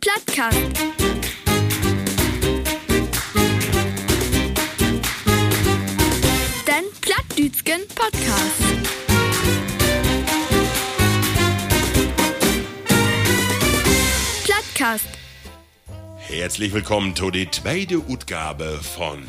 Plattcast. Den Plattdütschen Podcast. Plattcast. Herzlich willkommen zu der zweiten Utgabe von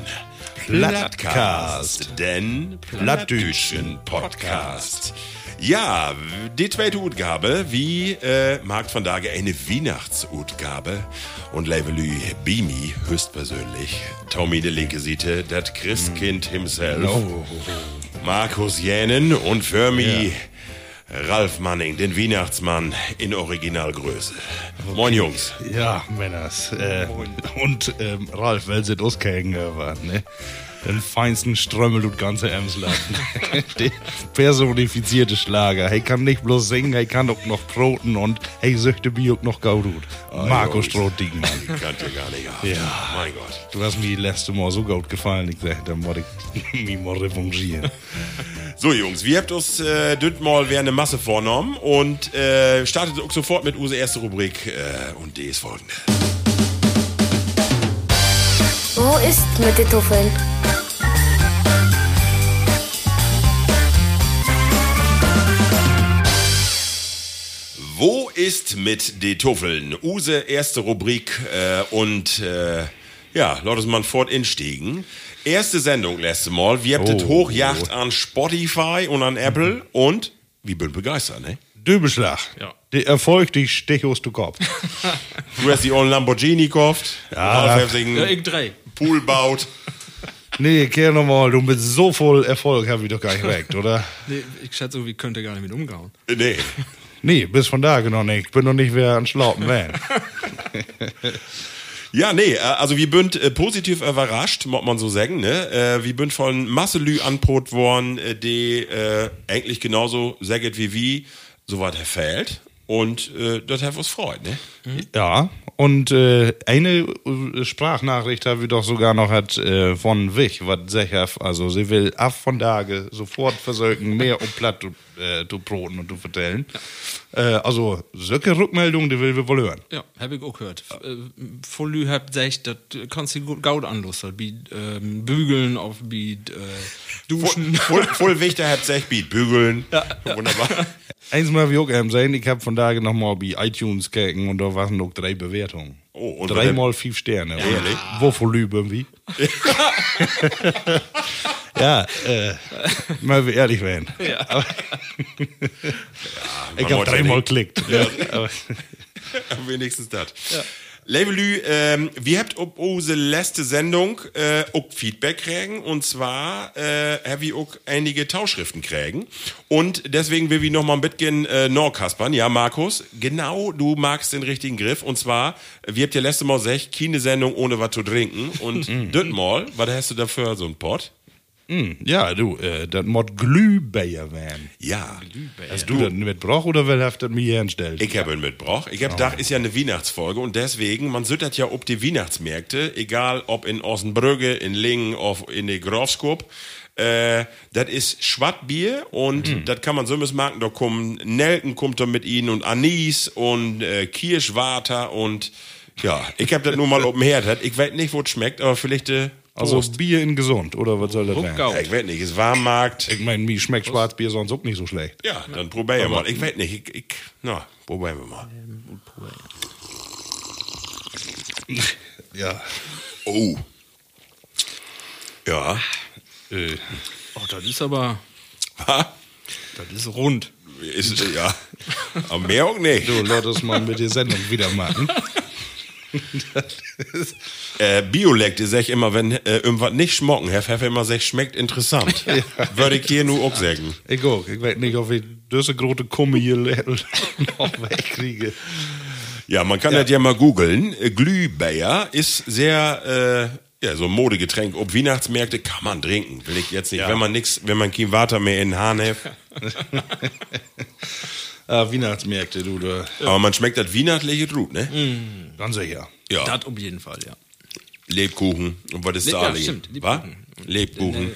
Plattcast, den Plattdütschen Podcast. Ja, die zweite Utgabe, wie äh, mag von Tage eine Weihnachtsutgabe. Und Levelü Bimi höchstpersönlich, Tommy de linke Seite, das Christkind himself, Oh. Markus Jänen und für mich Ralf Manning, den Weihnachtsmann in Originalgröße. Moin Jungs. Ja, Männers. Äh, und ähm, Ralf, weil sie war, ne? Den feinsten Strömmel und ganze Emsland. Der personifizierte Schlager. Hey kann nicht bloß singen, hey kann auch noch proten und hey söchte mir auch noch gaudut. Marco Jungs. Strohdiegmann. Kannte gar nicht haben. Ja. Mein Gott. Du hast mir letzte Mal so gut gefallen, ich sag, da muss ich mich mal revanchieren. So Jungs, wir habt uns äh, mal wieder eine Masse vorgenommen und äh, startet auch sofort mit unsere erste Rubrik äh, und die ist folgende. Wo ist mit den Tuffeln? Wo ist mit de Tuffeln? Use erste Rubrik äh, und äh, ja, lass uns mal fort instiegen. Erste Sendung letzte Mal. Wir habt Oh. es hochjacht an Spotify und an Apple und wir bin begeistert, ne? Döbeschlag. Ja. Der Erfolg, dich stich aus du Kopf. Du hast die ollen Lamborghini gekauft. Ja. Ja, ich drei. Pool baut. Nee, kehr nochmal, du mit so voll Erfolg hab ich doch gar nicht recht, oder? Nee, ich schätze, wir könnte gar nicht mit umgauen. Äh, Nee. Nee, bis von da noch nicht. Ich bin noch nicht mehr an Schlaupen Van. Ja, nee, äh, also wir bünd äh, positiv überrascht, muss man so sagen, ne? Äh, wir bünd von Masselü anbrot worden, äh, die äh, eigentlich genauso säget wie wie, so weit verfällt. Und äh, das hat uns freut, ne? Ja, und äh, eine äh, Sprachnachricht habe ich doch sogar noch hat äh, von Wich, was sicher, also sie will ab von Tage sofort versuchen, mehr um Platt äh, zu broten und zu vertellen. Äh, also, solche Rückmeldungen, die will wir wohl hören. Ja, habe ich auch gehört. F- äh, Voll Lü habt gesagt, das kannst du gut gaut anlusten. Wie ähm, bügeln, auf wie äh, duschen. Voll, voll wichtig, habt sich Beat bügeln. Ja, Wunderbar. Eins mal wie auch eben sein, ich habe von Tage noch mal bei iTunes gekeken und da waren noch drei Bewertungen. Oh, Dreimal fünf Sterne. Ehrlich? Wovon lüben wie? ja, äh, mal wir ehrlich werden. Ja. ich man habe ja dreimal geklickt. Ja. Aber, Wenigstens das. Ja. Levelü, ähm, wir habt ob unsere letzte Sendung äh, auch Feedback kriegen? Und zwar äh, haben wir auch einige Tauschschriften kriegen? Und deswegen will wir noch mal ein bisschen äh, noch kaspern. Ja, Markus, genau, du magst den richtigen Griff. Und zwar, wir habt ja letzte Mal gesagt, keine Sendung ohne was zu trinken. Und das Mal, was hast du dafür so ein Pott? Ja, du, äh, das mod Glühbeier werden. Ja. Hast du das mitgebracht oder wer hat das mir hergestellt? Ich habe ihn mitgebracht. Ich habe gedacht, ist ja eine Weihnachtsfolge und deswegen, man süttert ja ob die Weihnachtsmärkte, egal ob in Ossenbrügge, in Lingen, auf in der Grafskop. Äh, das ist Schwattbier und das kann man so missmarken. Da kommen Nelken kommt da mit ihnen und Anis und äh, Kirschwater und ja, ich habe das nur mal oben her. Ich weiß nicht, wo es schmeckt, aber vielleicht äh, Also Prost. Bier in gesund, oder was soll das werden? Ruckgau. Ich weiß nicht, es war Markt. Ich meine, mir schmeckt Schwarzbier sonst auch nicht so schlecht. Ja, dann probier mal. Ich weiß nicht, ich, ich, na, probieren wir mal. Ja. Oh. Ja. Äh, Oh, das ist aber, Ha? das ist rund. Ist, ja. Aber mehr auch nicht. so, lass uns mal mit der Sendung wieder machen. Äh, Biolekte sag ich immer, wenn äh, irgendwas nicht schmocken, Herr Pfeffer immer sagt, schmeckt interessant. Würde ich hier nur auch sagen. Ich auch. Ich weiß nicht, ob ich diese große Kumme hier noch wegkriege. Ja, man kann das ja mal googeln. Glühbeer ist sehr, äh, ja, so ein Modegetränk. Ob Weihnachtsmärkte kann man trinken. Will ich jetzt nicht. Wenn man nix, wenn man kein Water mehr in den Hahn hat. Ah, Weihnachtsmärkte, du, du. Aber man schmeckt das weihnachtliche Brot, ne? Ganz sicher. Ja. Das auf jeden Fall, ja. Lebkuchen. Und was ist Le- da ja, stimmt? Lebkuchen. Lebkuchen.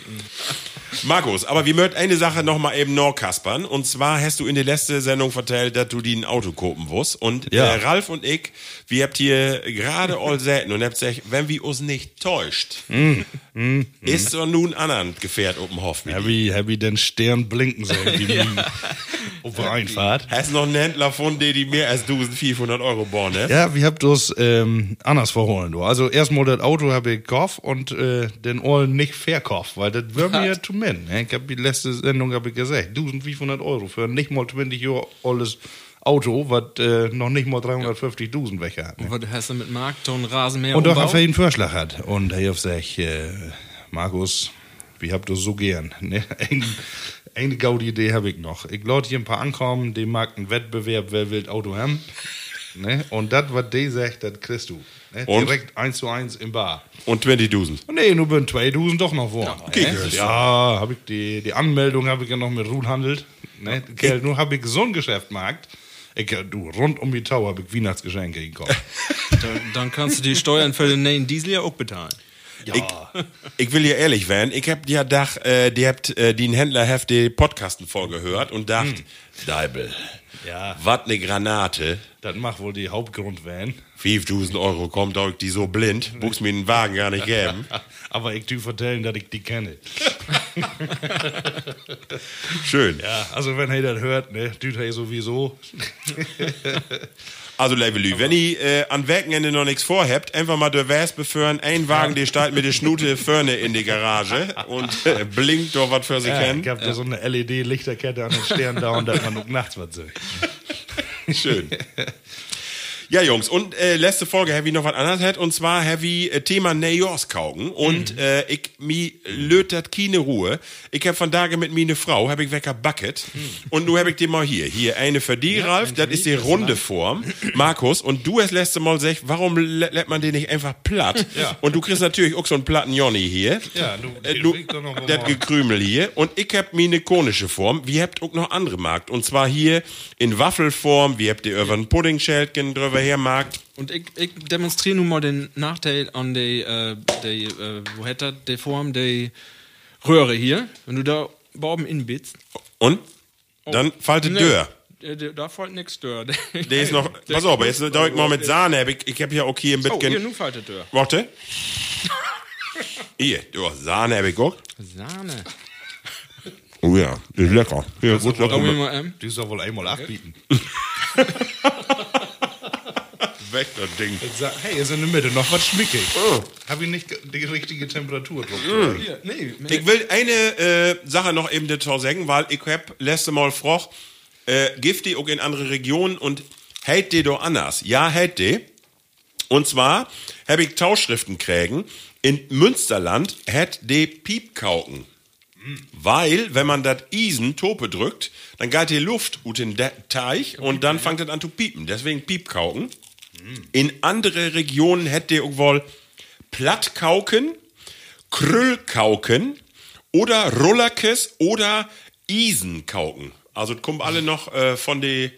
Markus, aber wir möchten eine Sache noch mal eben noch kaspern. Und zwar hast du in der letzten Sendung vertellt, dass du die ein Auto kopen wirst. Und Ja. äh, Ralf und ich, wir habt hier gerade all selten und habt gesagt, wenn wir uns nicht täuscht, ist so nun anderen Gefährt Hof. mit Happy, happy den Stern blinken wie die auf der Einfahrt. Hast noch einen Händler von dir, die mehr als 1500 Euro bauen, ne? Ja, wir habt das ähm, anders verholen. Du. Also erstmal das Auto habe ich gekauft und äh, den Oil nicht verkauft, weil das wäre mir ja zu min. Ne? Ich habe die letzte Sendung hab ich gesagt, 1500 Euro für nicht mal 20 Jahre altes Auto, was äh, noch nicht mal 350.000 weg hat. Ne? Und was hast du mit Markt und Rasenmäher Und doch auf einen Vorschlag hat. Und er hat gesagt, äh, Markus, wir habt das so gern. Ne? Ein, eine gute Idee habe ich noch. Ich lade hier ein paar ankommen, die mag einen Wettbewerb, wer will Auto haben. Ne? Und das, was die sagt, das kriegst du. Ne? Und? Direkt eins zu eins im Bar. Und 20.000. Nee, nur bin 2000 doch noch vor. okay, ne? Ja, habe ich die, die Anmeldung habe ich ja noch mit Ruhl handelt. Ne? Kerl, nur habe ich so ein Geschäft gemacht. Ich, du, rund um die Tower habe ich Weihnachtsgeschenke gekauft. Dann, dann kannst du die Steuern für den neuen Diesel ja auch bezahlen. ja. Ich, ich will ja ehrlich werden. Ich hab ja dach, äh, die habt äh, den Händler heft die Podcasten vorgehört und dacht, Deibel, Ja. wat ne Granate. Das macht wohl die Hauptgrund werden. 5000 Euro kommt euch die so blind, buchst mir den Wagen gar nicht geben. Aber ich tu vertellen, dass ich die kenne. Schön. Ja, also wenn ihr das hört, ne, tut er sowieso. Also, Levelü, wenn ihr äh, an Wochenende noch nichts vorhabt, einfach mal der West beführen, ein Wagen, der steht mit der Schnute vorne in die Garage und äh, blinkt doch was für sie Ja, kennen. ich hab da so eine LED-Lichterkette an den Stern da und dass man nachts was sieht. Schön. Ja, Jungs, und äh, letzte Folge habe ich noch was anderes hat, und zwar habe ich äh, Thema Nejors kauken und äh, ich mi lötet keine Ruhe. Ich habe von Tage mit mir eine Frau, habe ich wecker Bucket und nu habe ich dir mal hier, hier eine für die, Ralf, das ist die runde Form, Markus, und du hast letzte Mal gesagt, warum lä- lädt man den nicht einfach platt? Ja. Und du kriegst natürlich auch so einen platten Jonny hier. Ja, du- äh, den du du das. Gekrümel hier und ich hab mir eine konische Form. Wir habt auch noch andere Markt und zwar hier in Waffelform. Wir habt ihr über einen Puddingschältchen drüber her Markt. Und ich, ich demonstriere nun mal den Nachteil an der, äh, der äh, wo hätte das, der Form der Röhre hier. Wenn du da oben inbitzt. Und dann faltet Nee, Dörr. äh, Da fällt nichts Dörr. Der ist noch. Pass auf, jetzt da ich mal mit Sahne. Hab ich, ich hab ja auch hier ein Oh, hier, nun faltet Dörr. Warte. Hier, du Sahne hab ich auch. Sahne. Oh ja, das ist lecker. Hier, gut, lecker. mal, ähm. Du soll wohl einmal abbieten. Weg, das Ding. Sag, hey, ist in der Mitte noch was schmickig. Hab ich nicht die richtige Temperatur drauf. Hier, nee, Ich will eine äh, Sache noch eben dazu sagen, weil ich hab letzte Mal froch, äh, gibt die auch in andere Regionen und hält die doch anders. Ja, hält die. Und zwar habe ich Tauschschriften kriegen. In Münsterland hat die Piepkauken. Weil, wenn man das Isen Tope drückt, dann geht die Luft ut in den Teich und dann fängt es an zu piepen. Deswegen Piepkauken. In andere Regionen hätte ihr wohl Plattkauken, Krüllkauken oder Rollerkes oder Isenkauken. Also kommt alle noch äh, von der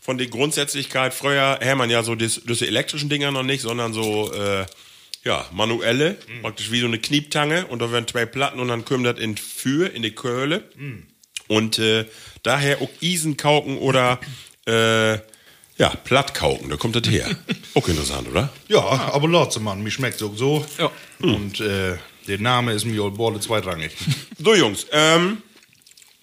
von der Grundsätzlichkeit. Früher hätte man ja so diese elektrischen Dinger noch nicht, sondern so äh, ja, manuelle, praktisch wie so eine Knieptange und da werden zwei Platten und dann kommt das in Für, in die Köhle. Und äh, daher auch Isenkauken oder äh, ja, Plattkauken, da kommt das her. auch interessant, oder? Ja, aber Lotze, Mann, mir schmeckt's auch so. Ja. Und äh, der Name ist mir Bolle zweitrangig. So, Jungs, ähm,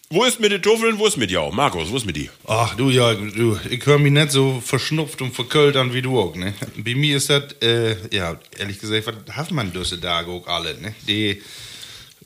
wo ist mit den Tuffeln, wo ist mit jou? Markus, wo ist mit die? Ach du, ja, du, ich höre mich nicht so verschnupft und verköllt an wie du auch, ne? Bei mir ist das, äh, ja, ehrlich gesagt, was hat man diese Tage auch alle, ne? Die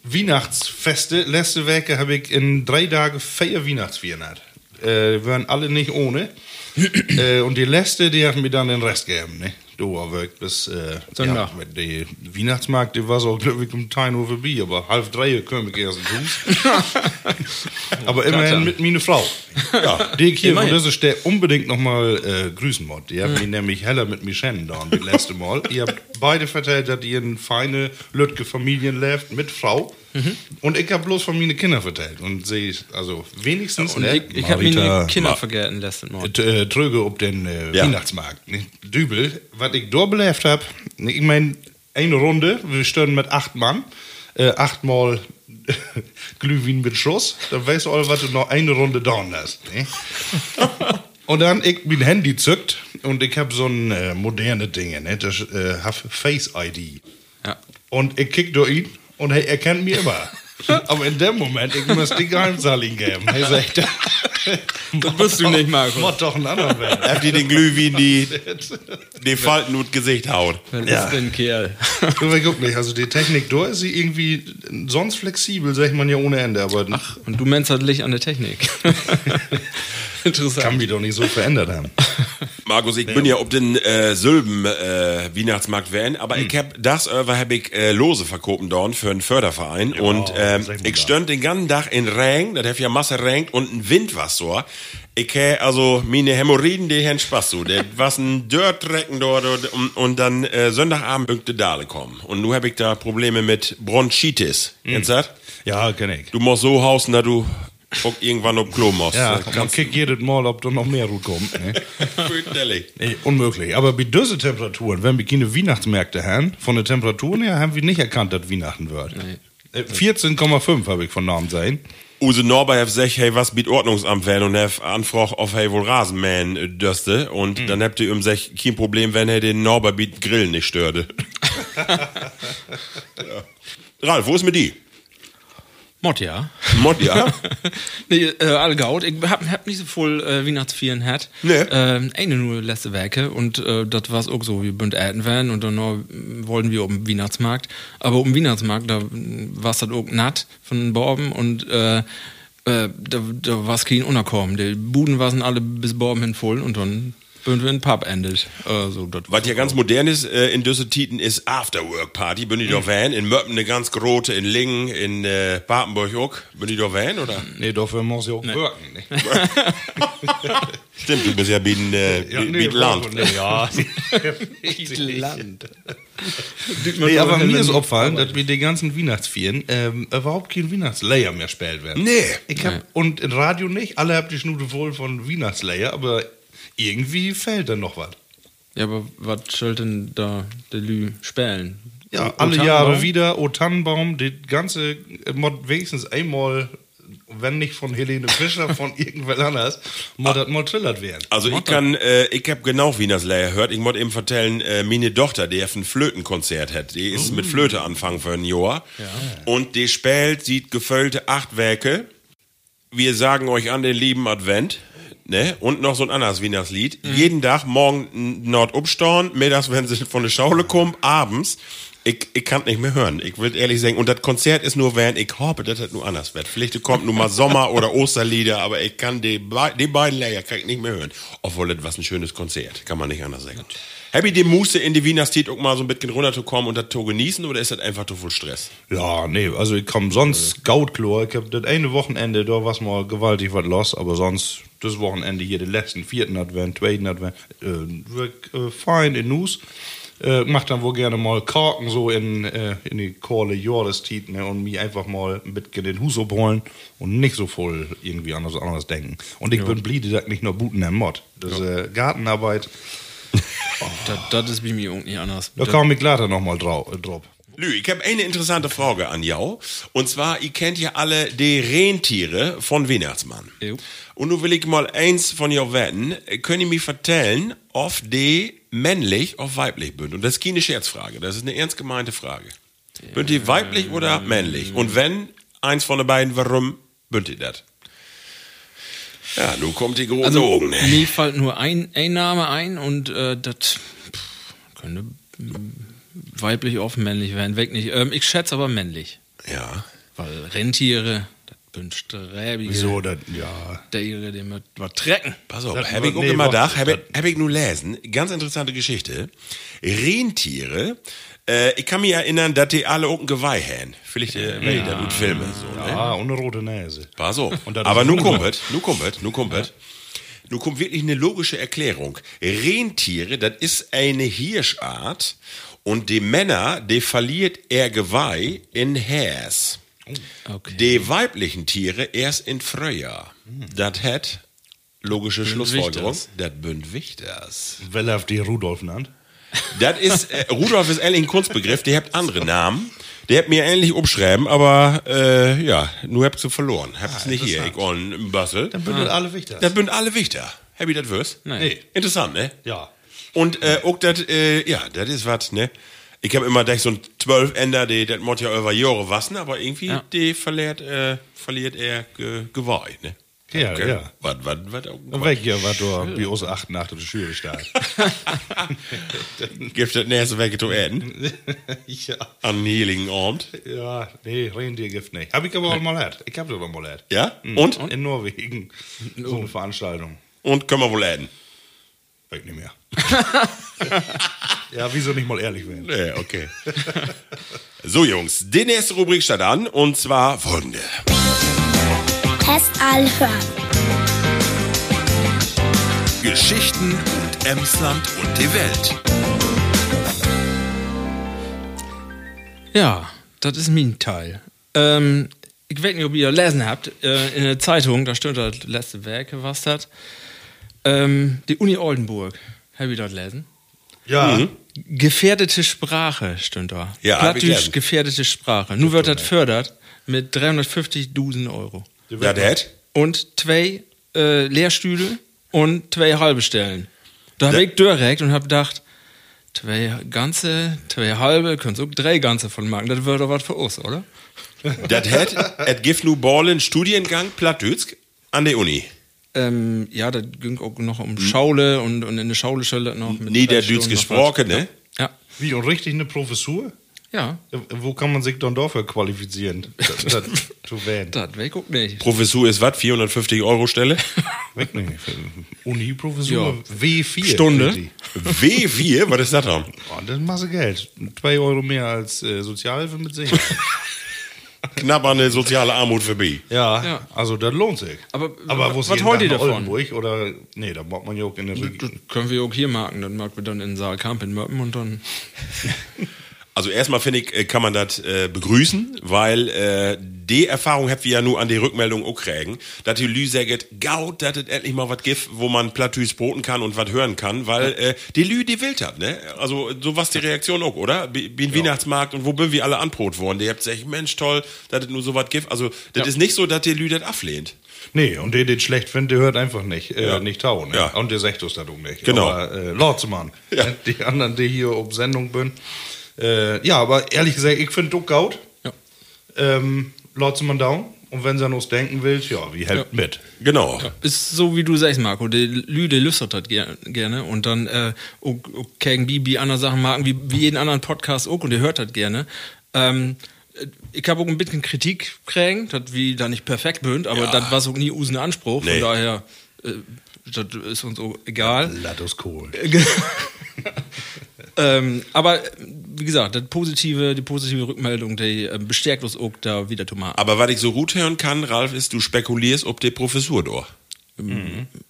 Weihnachtsfeste, letzte Woche habe ich in drei Tagen vier Weihnachtsfeiern gehabt. Äh, waren alle nicht ohne. Äh, und die letzte, die hat mir dann den Rest gegeben, ne? Du, aber bis äh, Sonntag. ja, mit der Weihnachtsmarkt, der war so glücklich um 10 Uhr vorbei, aber halb drei komme ich erst Haus. aber immerhin mit meiner Frau. Ja, die ich hier von dieser Stelle unbedingt nochmal äh, grüßen muss. Die hat mich nämlich heller mit mir schennen da das letzte Mal. ihr habt beide vertellt, dass ihr in feine, lütge Familien lebt mit Frau. Mhm. Und ich habe bloß von meinen Kindern vertellt. Und sie, also wenigstens, Und ne, ich, ich habe mir Kinder vergessen letzten Mal. T- äh, tröge auf den äh, Ja. Weihnachtsmarkt. Ne? Dübel, was ich dort belebt habe, ich meine, eine Runde, wir stehen mit acht Mann, äh, achtmal Glühwein mit Schuss, dann weißt du all, was du noch eine Runde down hast. Ne? und dann ich mein Handy zückt und ich habe so ein äh, moderne Ding, ne? das äh, hab Face ID. Ja. Und ich kick durch ihn und er erkennt mich immer. Aber in dem Moment, ich muss die Geheimzahl ihm geben. Er sagt, Das bist du nicht, Marco. Mach doch einen anderen Weg. Habt ihr den Glühwein die, die Falten und Gesicht haut? Das Ja. ist ein Kerl. Du, aber guck nicht, also die Technik da ist sie irgendwie sonst flexibel, sagt man ja ohne Ende, aber Und du meinst halt Licht an der Technik. Interessant. kann mich doch nicht so verändert haben. Markus, ich bin ja auf den äh, Sülben äh, Weihnachtsmarkt Van, aber ich hab das über hab ich äh, Lose verkopen dort für einen Förderverein und ähm, ich da. stönd den ganzen Tag in Regen, das hab ja Masse regnet und ein Wind was so. Ich hä also meine Hämorrhoiden, die haben Spaß so. Der was ein Dirtrecken dort und, und dann äh, Sonntagabend bünkte Dale kommen. Und nu hab ich da Probleme mit Bronchitis. Kennst du das? Ja, kenn ich. Du musst so hausen, dass du auch irgendwann auf Klo musst. Ja, Das man kickt jedes Mal, ob da noch mehr Rut kommt. Ne? Nee, unmöglich. Aber bei diesen Temperaturen, wenn wir keine Weihnachtsmärkte haben, von den Temperaturen her haben wir nicht erkannt, dass Weihnachten wird. Äh, 14,5 habe ich von Namen sein. Use Norber hat gesagt, hey, was bietet Ordnungsamt wenn und hat anfragt, ob hey wohl Rasenmähen äh, dürste und dann habt ihr ihm gesagt, kein Problem, wenn er den Norber biet Grillen nicht störte. ja. Ralf, wo ist mit die? Mott, ja. Mod, ja? nee, äh, Allgaut. Ich hab, hab nicht so voll äh, Weihnachtsvieren hat. Nee. Ähm, eine nur letzte Werke und äh, das war's auch so. Wir bünd Äten werden und dann noch, äh, wollten wir um den Weihnachtsmarkt. Aber um den Weihnachtsmarkt, da war's das auch natt von Borben und äh, äh, da, da war's kein Unerkommen. Die Buden waren alle bis Borben hin voll und dann bünd wir in den Pub endet. Also, das Was ja ganz modern ist äh, in düsse Titen ist Afterwork-Party. Bin ich doch Van? In Möppen eine ganz große, in Lingen, in äh, Papenburg auch. Bin ich doch Van, oder? Nee, dafür muss ich auch wirken. Ne? Stimmt, du bist ja bieten, äh, ja, Land. Nee, ja. Land. nee, aber mir ist aufgefallen, dass wir die ganzen Weihnachtsvieren ähm, überhaupt kein Weihnachtsleier mehr spielt werden. Nee. Ich hab, Und im Radio nicht, alle habt die Schnute voll von Weihnachtsleier, aber irgendwie fehlt da noch was. Ja, aber was soll denn da der Lü spielen? Ja, O- alle? Jahre wieder, O Tannenbaum, die ganze, äh, mod wenigstens einmal, wenn nicht von Helene Fischer, von irgendwer anders, mod das mal trillert werden. Also ich kann, äh, ich hab genau wie das Leier hört. Ich muss eben vertellen, äh, meine Tochter, die hat ein Flötenkonzert hat. Die ist mit Flöte anfangen für ein Jahr. Und die spielt, sieht gefüllte acht Werke. Wir sagen euch an den lieben Advent. Ne? Und noch so ein anderes Weihnachtslied. Jeden Tag morgen Nord upstauen, mittags, wenn sie von der Schaule kommen, abends. Ich, ich kann nicht mehr hören. Ich will ehrlich sagen, und das Konzert ist nur, während ich hoffe, dass das nur anders wird. Vielleicht kommt nur mal Sommer- oder Osterlieder, aber ich kann die, die beiden Layer kann ich nicht mehr hören. Obwohl, das was ein schönes Konzert. Kann man nicht anders sagen. Hab ich die Muße in die Weihnachtslied auch mal so ein bisschen runterzukommen und das zu genießen, oder ist das einfach zu viel Stress? Ja, nee, also ich komm sonst Gautklo. Ich hab das eine Wochenende, da war's mal gewaltig was los, aber sonst das Wochenende hier, den letzten vierten Advent, zweiten Advent, äh, äh, fein in Nus. Äh, mach dann wohl gerne mal Korken so in, äh, in die kohle Jahreszeit ne, und mich einfach mal bisschen den Hus abholen und nicht so voll irgendwie anders, anders denken. Und ich bin bliebe das nicht nur Buten im Mod. Das ist äh, Gartenarbeit. Das, das ist bei mir nicht anders. Da kam ich leider noch mal drau äh, drauf. Lü, ich habe eine interessante Frage an jou. Und zwar, ihr kennt ja alle die Rentiere von Weihnachtsmann. Jo. Und nun will ich mal eins von jou wetten. Könnt ihr mir vertellen, ob die männlich oder weiblich sind? Und das ist keine Scherzfrage. Das ist eine ernst gemeinte Frage. Bünd die weiblich oder männlich? Und wenn, eins von den beiden, warum bünd ihr das? Ja, nun kommt die große Also, Augen. mir fällt nur ein, ein Name ein und äh, das könnte weiblich oder männlich werden. Weg nicht. Ähm, ich schätze aber männlich. Ja. Weil Rentiere, das bin sträbig. Wieso, das, ja. Der ihre, den mit was trecken. Pass auf, habe ich auch nee, immer da, habe hab ich nur lesen. Ganz interessante Geschichte. Rentiere, äh, ich kann mich erinnern, dass die alle auch ein Geweih haben. Vielleicht, äh, wenn ich da gut filme, so, ne? Ja, und eine rote Nase. Pass auf. Aber nun Hunger. kommt, nun kommt, nun kommt. Nun kommt wirklich eine logische Erklärung. Rentiere, das ist eine Hirschart und die Männer, die verliert er Geweih in Häs. Okay. Die weiblichen Tiere erst in Frühjahr. Das hat logische Schlussfolgerung. Das bünd Wichters. Weil er auf die Rudolf nannt. Das ist, äh, Rudolf ist eigentlich ein Kunstbegriff, der hat andere Namen. Der hat mir ähnlich umschreiben, aber äh, ja, nur habt ihr verloren. Habt es nicht hier, ich on im Basel. Dann bündelt alle wichtig. Das bünd alle Wichter. Ihr das wirst? Nee. Interessant, ne? Ja. Und äh, auch das, äh, ja, das ist was, ne? Ich habe immer gedacht, so ein zwölf Ender, die, das muss ja über Jahre wassen, aber irgendwie, Ja. die verliert, äh, verliert er ge, Geweih, ne? Ja, ja. Was, was, was, Und weg hier, was du wie aus 88 die Schüre steigt. Gibt das nächste Weg zu enden? ja. An Heiligen Abend? Ja, nee, Rentiergift nicht. Hab ich aber auch mal erlebt. Ich hab das auch mal erlebt. Ja? Und? In Norwegen. So eine Veranstaltung. Und können wir wohl enden? Weg nicht mehr. ja, wieso nicht mal ehrlich werden? Nee, okay. so, Jungs, die nächste Rubrik steht an und zwar folgende. Test hören. Geschichten und Emsland und die Welt. Ja, das ist mein Teil. Ähm, ich weiß nicht, ob ihr gelesen habt. Äh, in der Zeitung, da steht das letzte Werk, was das. Ähm, die Uni Oldenburg. Habt ihr das gelesen? Ja. Gefährdete Sprache stimmt da. Ja, ich Plattdeutsch gefährdete Sprache. Nun wird das fördert mit 350.000 Euro. Ja, Dad? Und zwei äh, Lehrstühle und zwei halbe Stellen. Da habe ich direkt und habe gedacht, zwei ganze, zwei halbe, könnt auch drei ganze von machen. Das wäre doch was für uns, oder? Das hat, et gibt nu Ballen Studiengang Plattdütsk an der Uni. Ähm, ja, da ging auch noch um hm. Schaule und, und eine Schauleschelle noch. Mit Niederdütz gesprochen, ne? Ja. Wie, und richtig eine Professur? Ja. Äh, wo kann man sich dann dafür qualifizieren? Das, das, das weg auch nicht. Professur ist was? 450 Euro Stelle? Weg nicht. Uni-Professur? Ja. W4. Stunde? W4? Was ist das ah, dann? Oh, das ist Masse Geld. Zwei Euro mehr als äh, Sozialhilfe mit 10. knapp an der soziale Armut vorbei. Ja, ja. also das lohnt sich. Aber, aber was wollt ihr davon? Oldenburg oder, nee, da braucht man ja auch in der Region. Können wir auch hier marken, dann marken wir dann in Saalkamp in Möppen und dann... Also erstmal finde ich, äh, kann man das äh, begrüßen, weil äh, die Erfahrung habt wir ja nur an die Rückmeldung auch kriegen, dass die Lü sagt, gaut, dass es endlich mal was gibt, wo man Plattdütsch boten kann und was hören kann, weil äh, die Lü, die will hat, ne? Also so was die Reaktion auch, oder? Wie wie ein Weihnachtsmarkt und wo bin wir alle anbrot worden? Die habt gesagt, Mensch, toll, dass es nur so was gibt. Also das Ja. ist nicht so, dass die Lü das ablehnt. Nee, und der, den schlecht findet, der hört einfach nicht, äh, Ja. nicht tau, ne? Ja. Und der sagt uns das auch nicht. Genau. Aber, äh, Lordsmann. Ja. Die anderen, die hier auf Sendung bin. Äh, ja, aber ehrlich gesagt, ich finde Duck gaut. Ja. Ähm, Lordsmann down. Und wenn sie an uns denken will, ja, wie hält Ja. mit. Genau. Ist so wie du sagst, Marco. Die Lüde lüstert das ger gerne und dann äh, auch, auch gegen Bibi andere Sachen machen, wie, wie jeden anderen Podcast auch und ihr hört das gerne. Ähm, äh, ich habe auch ein bisschen Kritik kriegen, dass wir da nicht perfekt sind, aber Ja. das war so nie usen Anspruch. Nee. Von daher, äh, das ist uns auch egal. Latus cool. ähm, aber äh, wie gesagt, das positive, die positive Rückmeldung, die äh, bestärkt uns auch da wieder zu machen. Aber was ich so gut hören kann, Ralf, ist, du spekulierst, ob die Professur durch.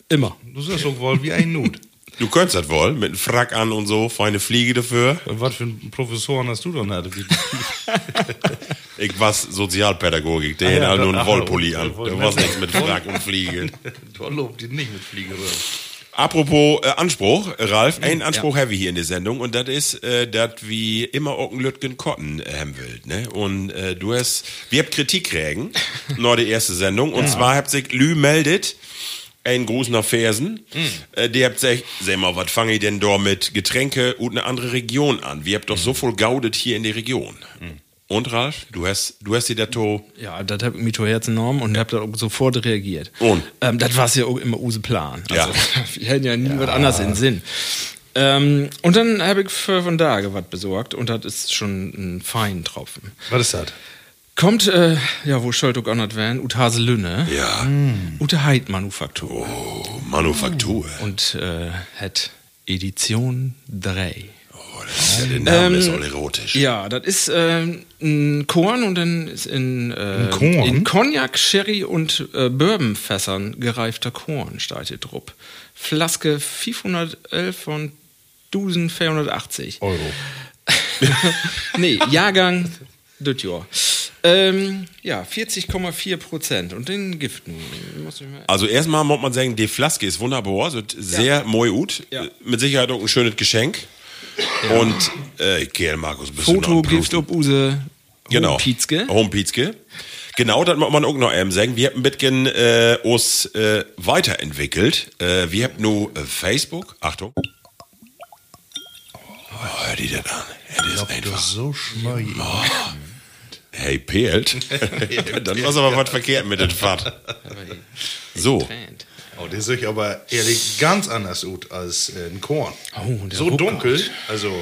Immer. Du sagst auch wohl wie ein Nut. Du könntest das wohl, mit einem Frack an und so, feine Fliege dafür. Was für einen Professoren hast du dann hatte? Ich war Sozialpädagogik, der Ah ja, hatte halt nur einen Wollpulli an. Da war nichts mit Frack und Fliege. du lobt die nicht mit Fliegeröhren. Apropos äh, Anspruch, Ralf, einen Anspruch haben wir hier in der Sendung und das ist, äh, dass wie immer auch ein Lütgen Kotten äh, haben will. Ne? Und äh, du hast, wir habt Kritik kriegen, nur die erste Sendung, und zwar habt sich Lü meldet, ein Gruß nach Fersen, äh, die habt gesagt, sag mal, was fange ich denn da mit Getränke und eine andere Region an? Wir habt doch so voll gaudet hier in der Region. Und Ralf, du hast, du hast die dato Ja, das habe ich mir zu Herzen genommen und habe da auch sofort reagiert. Und? Ähm, das war ja auch immer use Plan. Also, Ja. Wir hätten ja nie was anderes in Sinn. Ähm, und dann habe ich für von da was besorgt und das ist schon ein Feintropfen. Was ist das? Kommt, äh, ja, wo schuld auch nicht werden? Ut Haselünne. Ja, Ute Heid Manufaktur. Manufaktur. Und äh, hat Edition 3. Ja, der Name ist auch erotisch. Ja, das ist äh, ein Korn und dann ist in, äh, Korn? in Cognac, Sherry und äh, Bourbonfässern gereifter Korn, hier drauf. Flaske 511 von 1480. Euro. nee, Jahrgang Jahr. Ähm, ja, 40,4 Prozent. Und den Gift nun. Muss ich mal Also erstmal muss man sagen, die Flaske ist wunderbar, sieht sehr moi ut. Ja. Mit Sicherheit auch ein schönes Geschenk. Und äh, ich gehe Markus bisschen Foto prüfen. ob Use Genau. Pietzke. Homepizke. Genau, das muss man auch noch eben sagen. Wir haben ein bisschen äh, uns äh, weiterentwickelt. Äh, wir haben nur äh, Facebook. Achtung. Oh, hör die das an. Ja, das ist einfach. so schmöi. Hey, Pelt. Dann war aber was verkehrt mit dem Fahrt. So. Oh, der sieht aber ehrlich ganz anders aus als äh, ein Korn. Oh, der so dunkel. Also,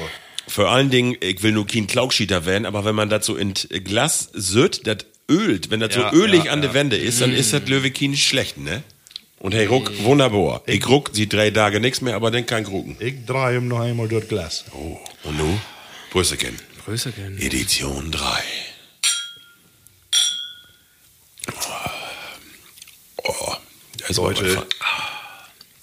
Vor allen Dingen, ich will nur kein Klaugschieter werden, aber wenn man so in Glas sütt, das ölt, wenn das Ja, so ölig ja, an der ja. Wände ist, dann ist das Löwekin nicht schlecht, ne? Und hey, Ruck, wunderbar. Ich ruck, sieht drei Tage nichts mehr, aber dann kein Grucken. ich drehe ihm noch einmal durch Glas. Oh, und nu? Brüsselchen. Größer gern. Edition 3. Oh, da ist Leute. Leute.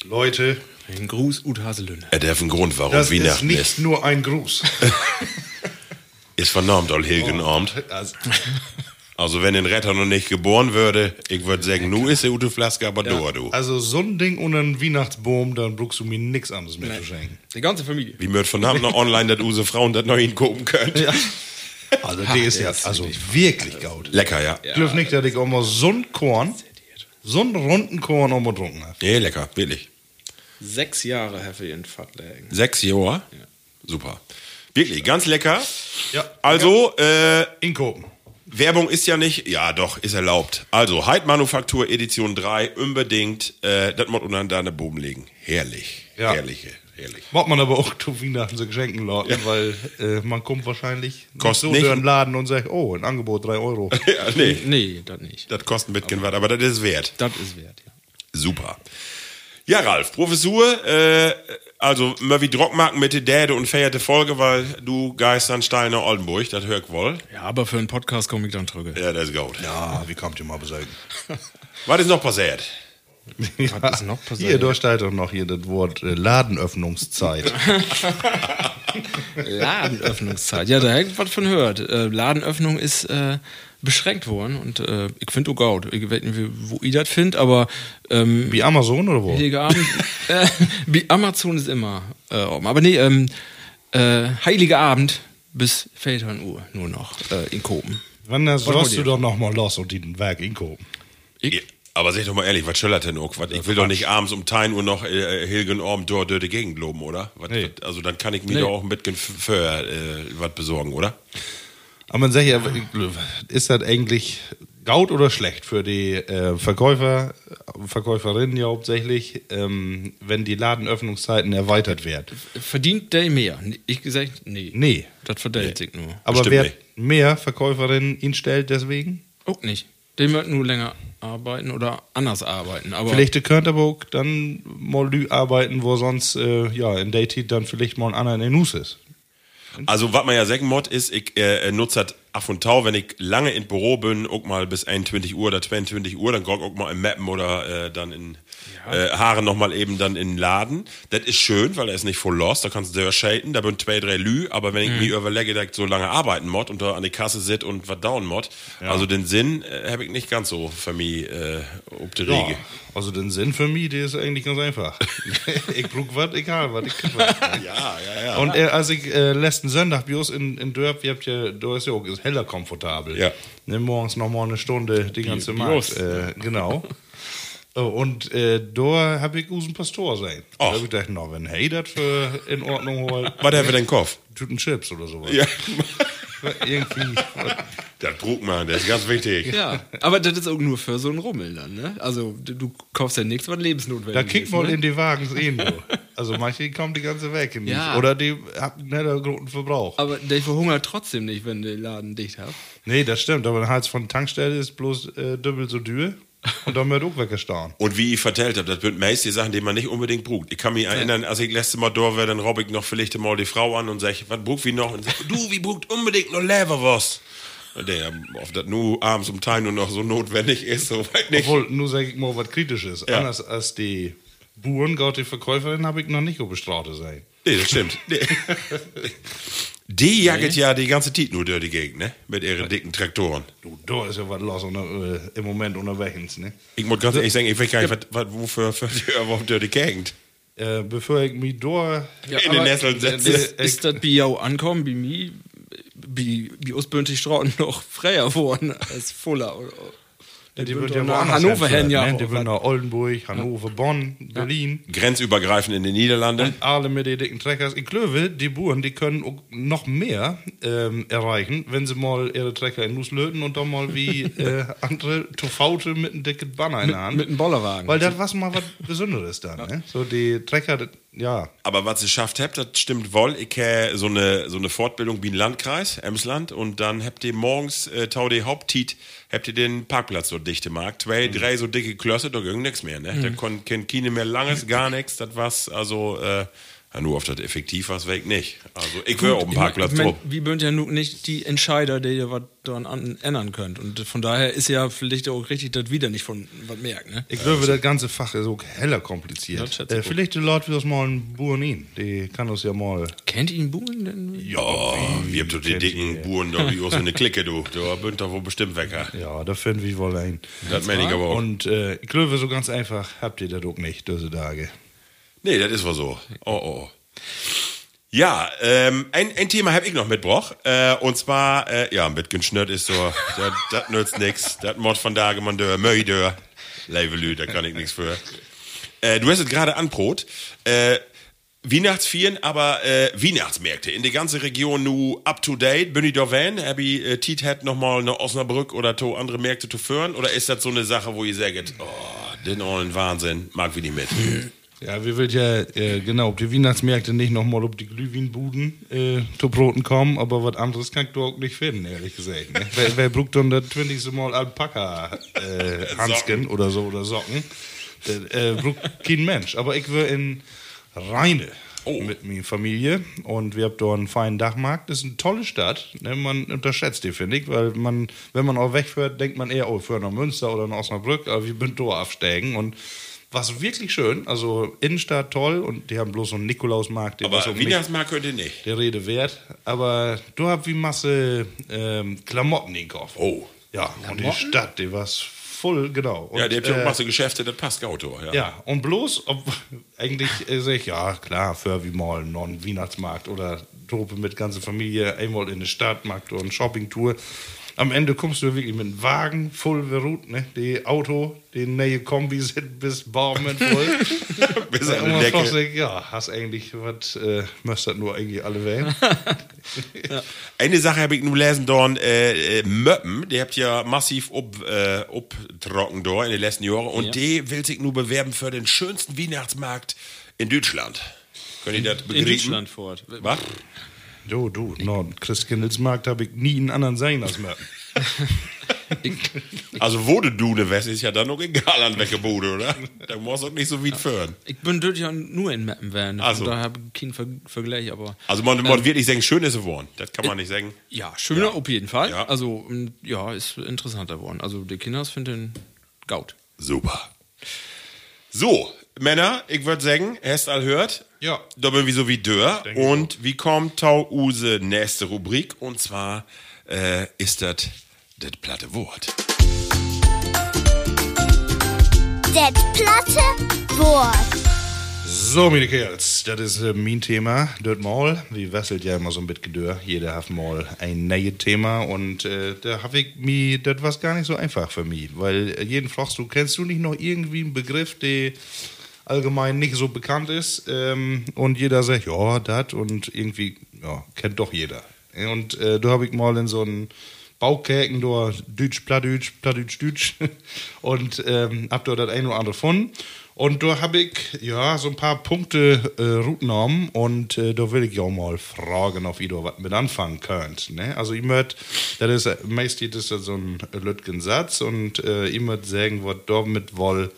Leute, Ein Gruß Ut Haselünne. Er darf einen Grund, warum das ist Weihnachten nicht ist. nur ein Gruß. Ist vernormt, all Hilgen Abend. Also, Also, wenn ein Retter noch nicht geboren würde, ich würde sagen, nu ist die gute Flaske, aber du, du. also so ein Ding unter einen Weihnachtsbaum, dann brauchst du mir nichts anderes mehr zu schenken. Die ganze Familie. Wie wird von Abend noch online, dass unsere Frauen das noch hingucken können? Also der ist ja also wirklich gaut. Lecker, ja. Ich glaube nicht, dass ich auch mal so ein Korn, so einen runden Korn auch mal getrunken habe. Nee, lecker, wirklich. Sechs Jahre ich in Fahrt legen. Sechs Jahre. Super. Wirklich, ganz lecker. Ja. Also, äh, In Kopen. Werbung ist ja nicht, ja doch, ist erlaubt. Also, Heid Manufaktur Edition 3, unbedingt, äh, das muss unter deine Boden legen. Herrlich. Ja. Herrliche, herrlich. Macht man aber auch zu Weihnachten so Geschenken lauten, weil äh, man kommt wahrscheinlich nicht Kostet so nicht. durch den Laden und sagt, oh, ein Angebot 3 Euro. Ja, nee, Nee, das nicht. das kostet ein bisschen was, aber das ist wert. Das ist wert, ja. Super. Ja, Ralf, Professur, äh, also wie Drockmarken mit der Däde und feierte Folge, weil du Geistern Steiner Oldenburg, das hör ich wohl. Ja, aber für einen Podcast komme ich dann zurück. Ja, das ist gut. Ja, wie kommt ihr mal besorgen? Was ist noch passiert? Was ist noch passiert? Hier, da steht doch noch hier das Wort äh, Ladenöffnungszeit. Ladenöffnungszeit. Ja, da ich was von gehört. Äh, Ladenöffnung ist äh, beschränkt worden und äh, ich finde auch gut. Ich weiß nicht, wo ihr das findet, aber ähm, Wie Amazon oder wo? Abend, äh, wie Amazon ist immer äh, offen. Aber nee, ähm, äh, Heilige Abend bis 14 Uhr nur noch in Kopen. Wann sollst du doch noch mal los und den Werk inkopen. Ja, aber sag doch mal ehrlich, was schillert denn auch? Was, ich will doch nicht abends um 10 Uhr noch äh, Hilgen Abend dort durch die Gegend loben, oder? Was, Nee. was, also dann kann ich mir Nee. doch auch ein bisschen für äh, was besorgen, oder? Aber man sagt ja, ist das eigentlich gaut oder schlecht für die äh, Verkäufer, Verkäuferinnen ja hauptsächlich, ähm, wenn die Ladenöffnungszeiten erweitert werden? Verdient der mehr? Ich gesagt, nee. Nee. Das verdient sich nur. Aber Bestimmt wer nicht. mehr Verkäuferinnen ihn stellt deswegen? Auch nicht. Der wird nur länger arbeiten oder anders arbeiten. Aber Vielleicht könnt aber auch dann mal Lü arbeiten, wo sonst äh, ja in Zeit dann vielleicht mal ein anderer in den Nuss ist. Also, was man ja sagen muss, ist, ich äh, nutze das ab und tau, wenn ich lange im Büro bin, auch mal bis 21 Uhr oder 22 Uhr, dann guck ich auch mal im Mappen oder äh, dann in äh, Haare nochmal eben dann in den Laden. Das ist schön, weil er ist nicht voll lost, da kannst du dir shaten, da bin zwei, drei Lü, aber wenn ich mir überlege, dass ich so lange arbeiten mod und da an die Kasse sit und was down mod, also den Sinn äh, habe ich nicht ganz so für mich äh, ob die Ja, Riege. also den Sinn für mich, der ist eigentlich ganz einfach. ich brauch was, egal was, ich krieg was. Ja, ja, ja. Und äh, als ich äh, letzten Sonntag bei uns in, in Dörp, ihr habt ja, da ist ja auch ist heller komfortabel. Ja. Ne, morgens noch mal eine Stunde die ganze Markt. Äh, genau. Oh, Und äh, da habe ich usen Pastor sein. Da habe ich gedacht, na, wenn hey das für in Ordnung holt, Was haben wir denn Kopf? Tüten Chips oder sowas. Ja. Irgendwie. Das Brug man, der ist ganz wichtig. ja, aber das ist auch nur für so einen Rummel dann, ne? Also du, kaufst ja nichts, was lebensnotwendig Da ist. kick mal ne? in die Wagen sehen, du. Also manche kommen die ganze Weg nicht. Ja. Oder die haben nicht einen großen Verbrauch. Aber der verhungert trotzdem nicht, wenn der Laden dicht hat. Nee, das stimmt. Aber der Hals von der Tankstelle ist bloß äh, doppelt so dürr. Und dann wird auch weggestauen. Und wie ich vertellt habe, das sind meist die Sachen, die man nicht unbedingt braucht. Ich kann mich erinnern, als ich letzte Mal da war, dann robb ich noch vielleicht mal die Frau an und sag, was braucht wie noch? Und sag, du, wie braucht unbedingt noch Leberwurst? Und der, ob das nur abends um Teil nur noch so notwendig ist, so weit nicht. Obwohl, nur sag ich mal was Kritisches. Ja. Anders als die Buren, Gott, die Verkäuferin, habe ich noch nicht auf der Straße sein. Nee, das stimmt. Nee. Die jagt ja die ganze Zeit nur durch die Gegend, ne? Mit ihren dicken Traktoren. Du, da ist ja was los unter, äh, im Moment unterwegs, ne? Ich muss ganz ehrlich sagen, ich weiß gar nicht, was, was, wofür für die überhaupt durch die Gegend. Äh, bevor ich mich da In den Nesseln setzen. Ist, ist das bei jou ankommen, bei mir, bei, bei uns noch freier geworden als Fuller. Ja, die wird ja woanders Hannover hin, ja. Ne? Die wird nach Oldenburg, Hannover, Bonn, Berlin. Grenzübergreifend in den Niederlanden. Alle mit den dicken Treckers. Ich glaube, die Buren, die können auch noch mehr ähm, erreichen, wenn sie mal ihre Trecker in Nuss löten und dann mal wie äh, andere Tofaute mit einem dicken Banner in der Hand. mit einem Bollerwagen. Weil das war mal was Besonderes dann. Ne? So die Trecker, das- ja. Aber was ihr schafft habt, das stimmt wohl. Ich habe so eine, so eine Fortbildung wie ein Landkreis, Emsland, und dann habt ihr morgens, äh, tau die Haupttit, habt ihr den Parkplatz so dicht gemacht. Zwei, drei so dicke Klösse, da ging nichts mehr, ne? Da kon, kein keine mehr langes, gar nichts, das war's, also, äh, nur auf das effektiv war's weg nicht. Also, ich will auf dem Parkplatz ich mein, drauf. wir bünd ja nun nicht die Entscheider, die ihr was daran an, ändern könnt. Und von daher ist ja vielleicht auch richtig, dass wieder nicht von was merkt, ne? Ich glaube, das ganze Fach ist auch heller kompliziert. Äh, vielleicht die Leute, wie das mal ein Burenin, die kann das ja mal. Kennt ihn Buhlen denn? Ja, wir habt so die kennt dicken ihr. Buren da wie aus eine Clique, du. Da bünd doch wohl bestimmt wecker. Ja, da finden wir wohl ein. Das meine ich aber auch. Und äh, ich glaube, so ganz einfach habt ihr das auch nicht, diese Tage. Nee, das ist wohl so. Oh, oh. Ja, ähm, ein, ein Thema habe ich noch mitgebracht. Äh, und zwar, äh, ja, mit Geschnürt ist so, das- nützt nix. Das Mod von Tage, man dör, möi da kann ich nichts für. Äh, du hast es gerade anbrot. Äh, Weihnachtsvieren, aber äh, Weihnachtsmärkte in der ganzen Region nu up to date. Bin ich da wenn? Hab ich äh, Tiet hat noch mal eine Osnabrück oder to andere Märkte zu führen? Oder ist das so eine Sache, wo ihr sagt, oh, den ollen Wahnsinn, mag wir nicht mit? Ja, wir will ja äh, genau auf die Weihnachtsmärkte nicht nochmal auf die Glühweinbuden äh, zu Broten kommen, aber was anderes kann ich da auch nicht finden, ehrlich gesagt. Ne? wer, wer braucht dann das 20. Mal Alpaka äh, oder so oder Socken? Das äh, braucht kein Mensch. Aber ich will in Rheine mit meiner Familie und wir haben da einen feinen Dachmarkt. Das ist eine tolle Stadt. Ne? Man unterschätzt die, finde ich, weil man, wenn man auch wegfährt, denkt man eher, oh, für nach Münster oder nach Osnabrück, aber wir sind da aufsteigen und was wirklich schön, also Innenstadt toll und die haben bloß so einen Nikolausmarkt, Aber nicht Weihnachtsmarkt könnt ihr nicht. der Rede wert. Aber du hast wie Masse ähm, Klamotten in Kauf. Oh. Ja, und die Stadt, die war voll, genau. Und, Ja, der hat ja äh, auch Masse Geschäfte, das passt Auto. Ja. ja, und bloß, ob, eigentlich äh, sag ich, ja, klar, für wie mal einen Weihnachtsmarkt oder Truppe mit ganzer Familie, einmal in den Stadtmarkt oder eine Shoppingtour. Am Ende kommst du wirklich mit einem Wagen voll verruht, ne? Die Auto, die neue Kombi sind bis Baumen voll. Bis Und an die Decke. sich, ja, hast eigentlich, was, äh, müsstet nur eigentlich alle wählen. Eine Sache habe ich nur lesen dorn, äh, äh, Möppen, die habt ja massiv up, äh, uptrocken da in den letzten Jahren und Ja. die will sich nur bewerben für den schönsten Weihnachtsmarkt in Deutschland. Könnt ihr das In begreifen? Deutschland fort. Was? Du, du, no, Christkindlesmarkt habe ich nie einen anderen sein als Möppen. Also wo du Dune wärst, ist ja dann noch egal an welcher Bude, oder? Da musst du auch nicht so weit führen. Ich bin dort ja nur in Mappen werden. Ach so. Da habe ich keinen Ver Vergleich, aber. Also man, man wirklich sagen, schön ist geworden. Das kann man nicht sagen. Ja, schöner auf jeden Fall. Ja. Also, m, ja, ist interessanter geworden. Also, die Kinder finden den Gaut. Super. So, Männer, ich würde sagen, hast all hört. Ja. Da bin wir so wie Dörr. Und wie kommt Tau Use nächste Rubrik? Und zwar äh, ist das das platte Wort. Det platte Wort. So, meine Kerls, das ist äh, mein Thema, dort mal. Wir wesselt ja immer so ein bisschen Gedör. Jeder hat mal ein neues Thema und äh, da habe ich mir, das war gar nicht so einfach für mich, weil äh, jeden fragst du, kennst du nicht noch irgendwie einen Begriff, der allgemein nicht so bekannt ist ähm, und jeder sagt, ja, das und irgendwie, ja, kennt doch jeder. Und äh, da habe ich mal in so einen Baukäken, da Deutsch, Plattdeutsch, Plattdeutsch, Deutsch und ähm, hab da das ein oder andere gefunden. Und da habe ich ja so ein paar Punkte äh, rutgenommen und äh, da will ich ja mal fragen, ob ihr da was mit anfangen könnt. Ne? Also ich möchte, das ist meistens so ein Lütgen Satz und äh, ich möchte sagen, was da mit wohl,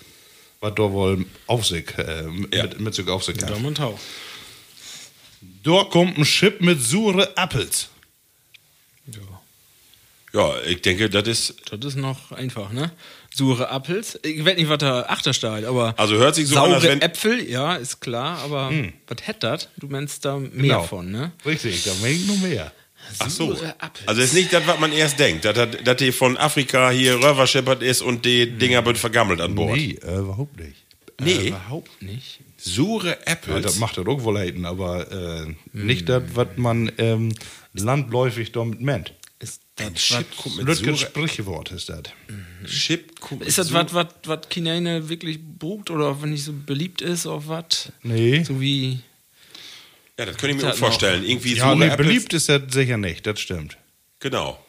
was da wohl auf sich, äh, mit, Ja. mit, mit sich auf sich hat. Daumen und Tau. Da kommt ein Chip mit sure Apples. Ja, ich denke, das ist. Das ist noch einfach, ne? Sure Appels. Ich weiß nicht, was da achter steht, aber. Also hört sich so an, saure als wenn- Äpfel, ja, ist klar, aber was hätt das? Du meinst da mehr Genau. von, ne? Richtig, da meine ich noch mehr. Ach so. Also ist nicht das, was man erst denkt, dass, das- dass die von Afrika hier Röverscheppert ist und die Dinger wird vergammelt an Bord. Nee, äh, überhaupt nicht. Nee, Überhaupt nicht. sure Ja, Apples. das macht er auch wohl haten, aber äh, nicht das, was man ähm, landläufig damit meint. Ist das Chip Sprichwort ist das. Chip. kommt Ist das was, was, Chinene wirklich bucht oder wenn nicht so beliebt ist oder was? Nee. So wie. Ja, das könnte ich mir auch vorstellen. Irgendwie Ja, nee, Apples. beliebt ist das sicher nicht, das stimmt. Genau.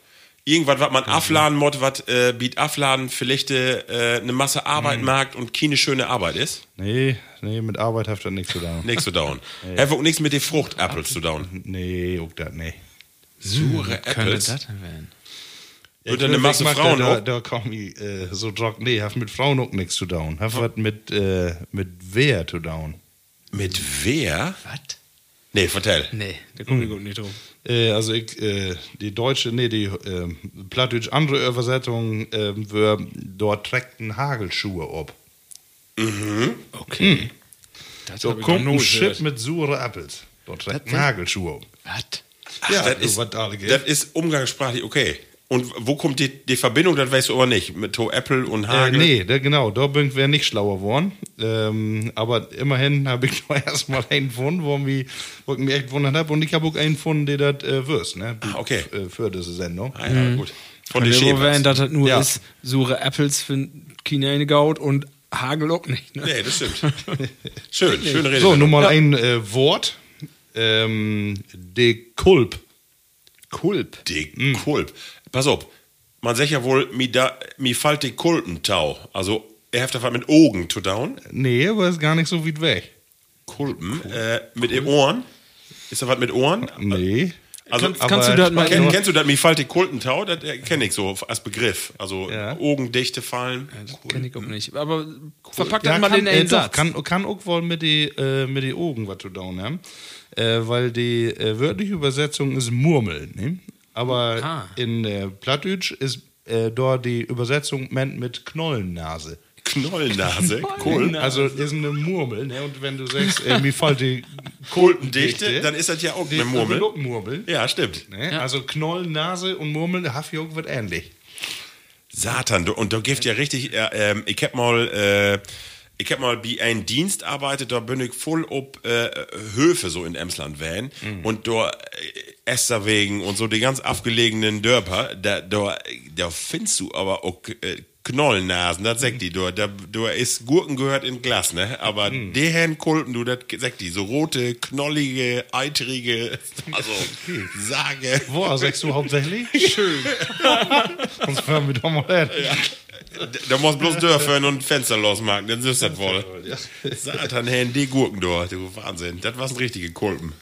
Irgendwas, was man afladen muss, was äh, bietet afladen vielleicht äh, eine Masse Arbeit macht und keine schöne Arbeit ist. Nee, nee, mit Arbeit hat das nichts zu tun. Nichts zu dauern. Einfach nichts mit den Fruchtappels zu dauern. Nee, auch das nicht. Sure Könnte Apples. das denn werden? Wird dann eine Masse mag Frauen da, auch? da komm ich äh, so trock. Nee, hat mit Frauen auch nichts zu tun. Hat was mit, äh, mit Wehr zu tun. Mit wer? Was? Nee, vertell. Nee, da komme ich gut nicht drauf. Äh, also ich, äh, die deutsche, nee, die äh, plattdeutsch andere Übersetzung äh, wär, dort trägt ein Hagelschuhe ab. Okay. Das So kommt noch ein gehört. mit sure Apples. Dort trägt ein Was? Hagelschuhe ab. Was? Ja, das, ist, das ist umgangssprachlich okay. Und wo kommt die, die Verbindung, das weißt du aber nicht. Mit To Apple und Äh, Hagel. nee, da, genau, da bin wir nicht schlauer geworden. Ähm, aber immerhin habe ich noch erstmal einen gefunden, wo, mich, wo ich mich echt gewundert habe. Und ich habe auch einen gefunden, der das äh, wirst, ne? Ah, okay. Äh, für diese Sendung. Ah, ja, gut. Von ja werden, Schäbers. dass das nur Ja. ist, sure Apples für Chinene gaut und Hagel auch nicht. Ne? Nee, das stimmt. Schön, schöne Rede. So, nun mal ein äh, Wort. Ähm, de Kulp. Kulp. Die Kulp. Pass auf, man sagt ja wohl, mi, da, mi fällt die Kulpentau. Also, er hat da was mit Augen zu down. Nee, aber ist gar nicht so weit weg. Kulpen. Äh, mit den Ohren. Ist da was mit Ohren? Nee. Also, Kannst- kannst du das mal Kenn, kennst du das, mi fällt die Kulpentau? Das äh, kenne ich so als Begriff. Also, Ja. Augendichte fallen. Kenn ich auch nicht. Aber verpackt das Ja, mal kann, in einen äh, doch, Satz. kann, kann auch wohl mit die, äh, mit die Augen was zu down haben. Äh, weil die äh, wörtliche Übersetzung ist Murmeln. Ne? Aber Ah. in äh, Plattdeutsch ist äh, dort die Übersetzung meint mit Knollennase. Knollnase. Cool. Also ist eine Murmel, ne? Und wenn du sagst, äh, mir fällt die Kulpendichte, dann ist das ja auch eine Murmel. wird auch Murmel. Ja, stimmt. Ne? Also Knollennase und Murmel, auch was ähnlich. Satan, du, und da gibt ja richtig, äh, ähm, ich hab mal, ich hab mal bei einem Dienst arbeitet, da bin ich voll ob äh, Höfe so in Emsland van und da äh, Esterwegen und so die ganz abgelegenen Dörper, da, da, da findest du aber auch äh, Knollnasen, das sagt die, da, da, da ist Gurken gehört in Glas, ne? Aber Mhm. die Herren Kulpen, du, das sagt die, so rote, knollige, eitrige, also, sage. Wo sagst du hauptsächlich? Schön. Sonst hören wir doch mal hin. Da musst bloß Dörfer und Fenster losmachen, dann ist das wohl. Satan, Herrn, die Gurken da, du Wahnsinn. Das war ein richtige Kulpen.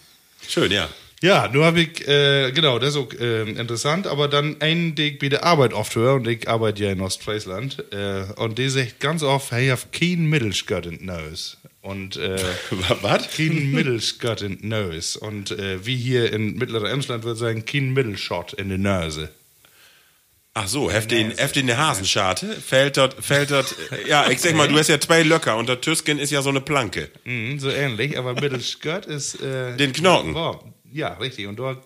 Schön, ja. Ja, nur habe ich, äh, genau, das ist auch äh, interessant, aber dann einen, den ich bei der Arbeit oft höre, und ich arbeite ja in Ostfriesland, äh, und die sagt ganz oft, hey, ich habe kein Mittelskirt in Nose. Und, äh, Was? kein Mittelskirt in Nose. Und, äh, wie hier in mittlerer Emsland würde sagen, kein Mittelshot in der Nase. Ach so, heft den, heft den eine Hasenscharte, fällt dort, fällt dort, ja, ich sag mal, du hast ja zwei Löcker und der Tüsken ist ja so eine Planke. Mhm, so ähnlich, aber Mittelskirt ist, äh, Den Knochen. Wow. Ja, richtig. Und dort,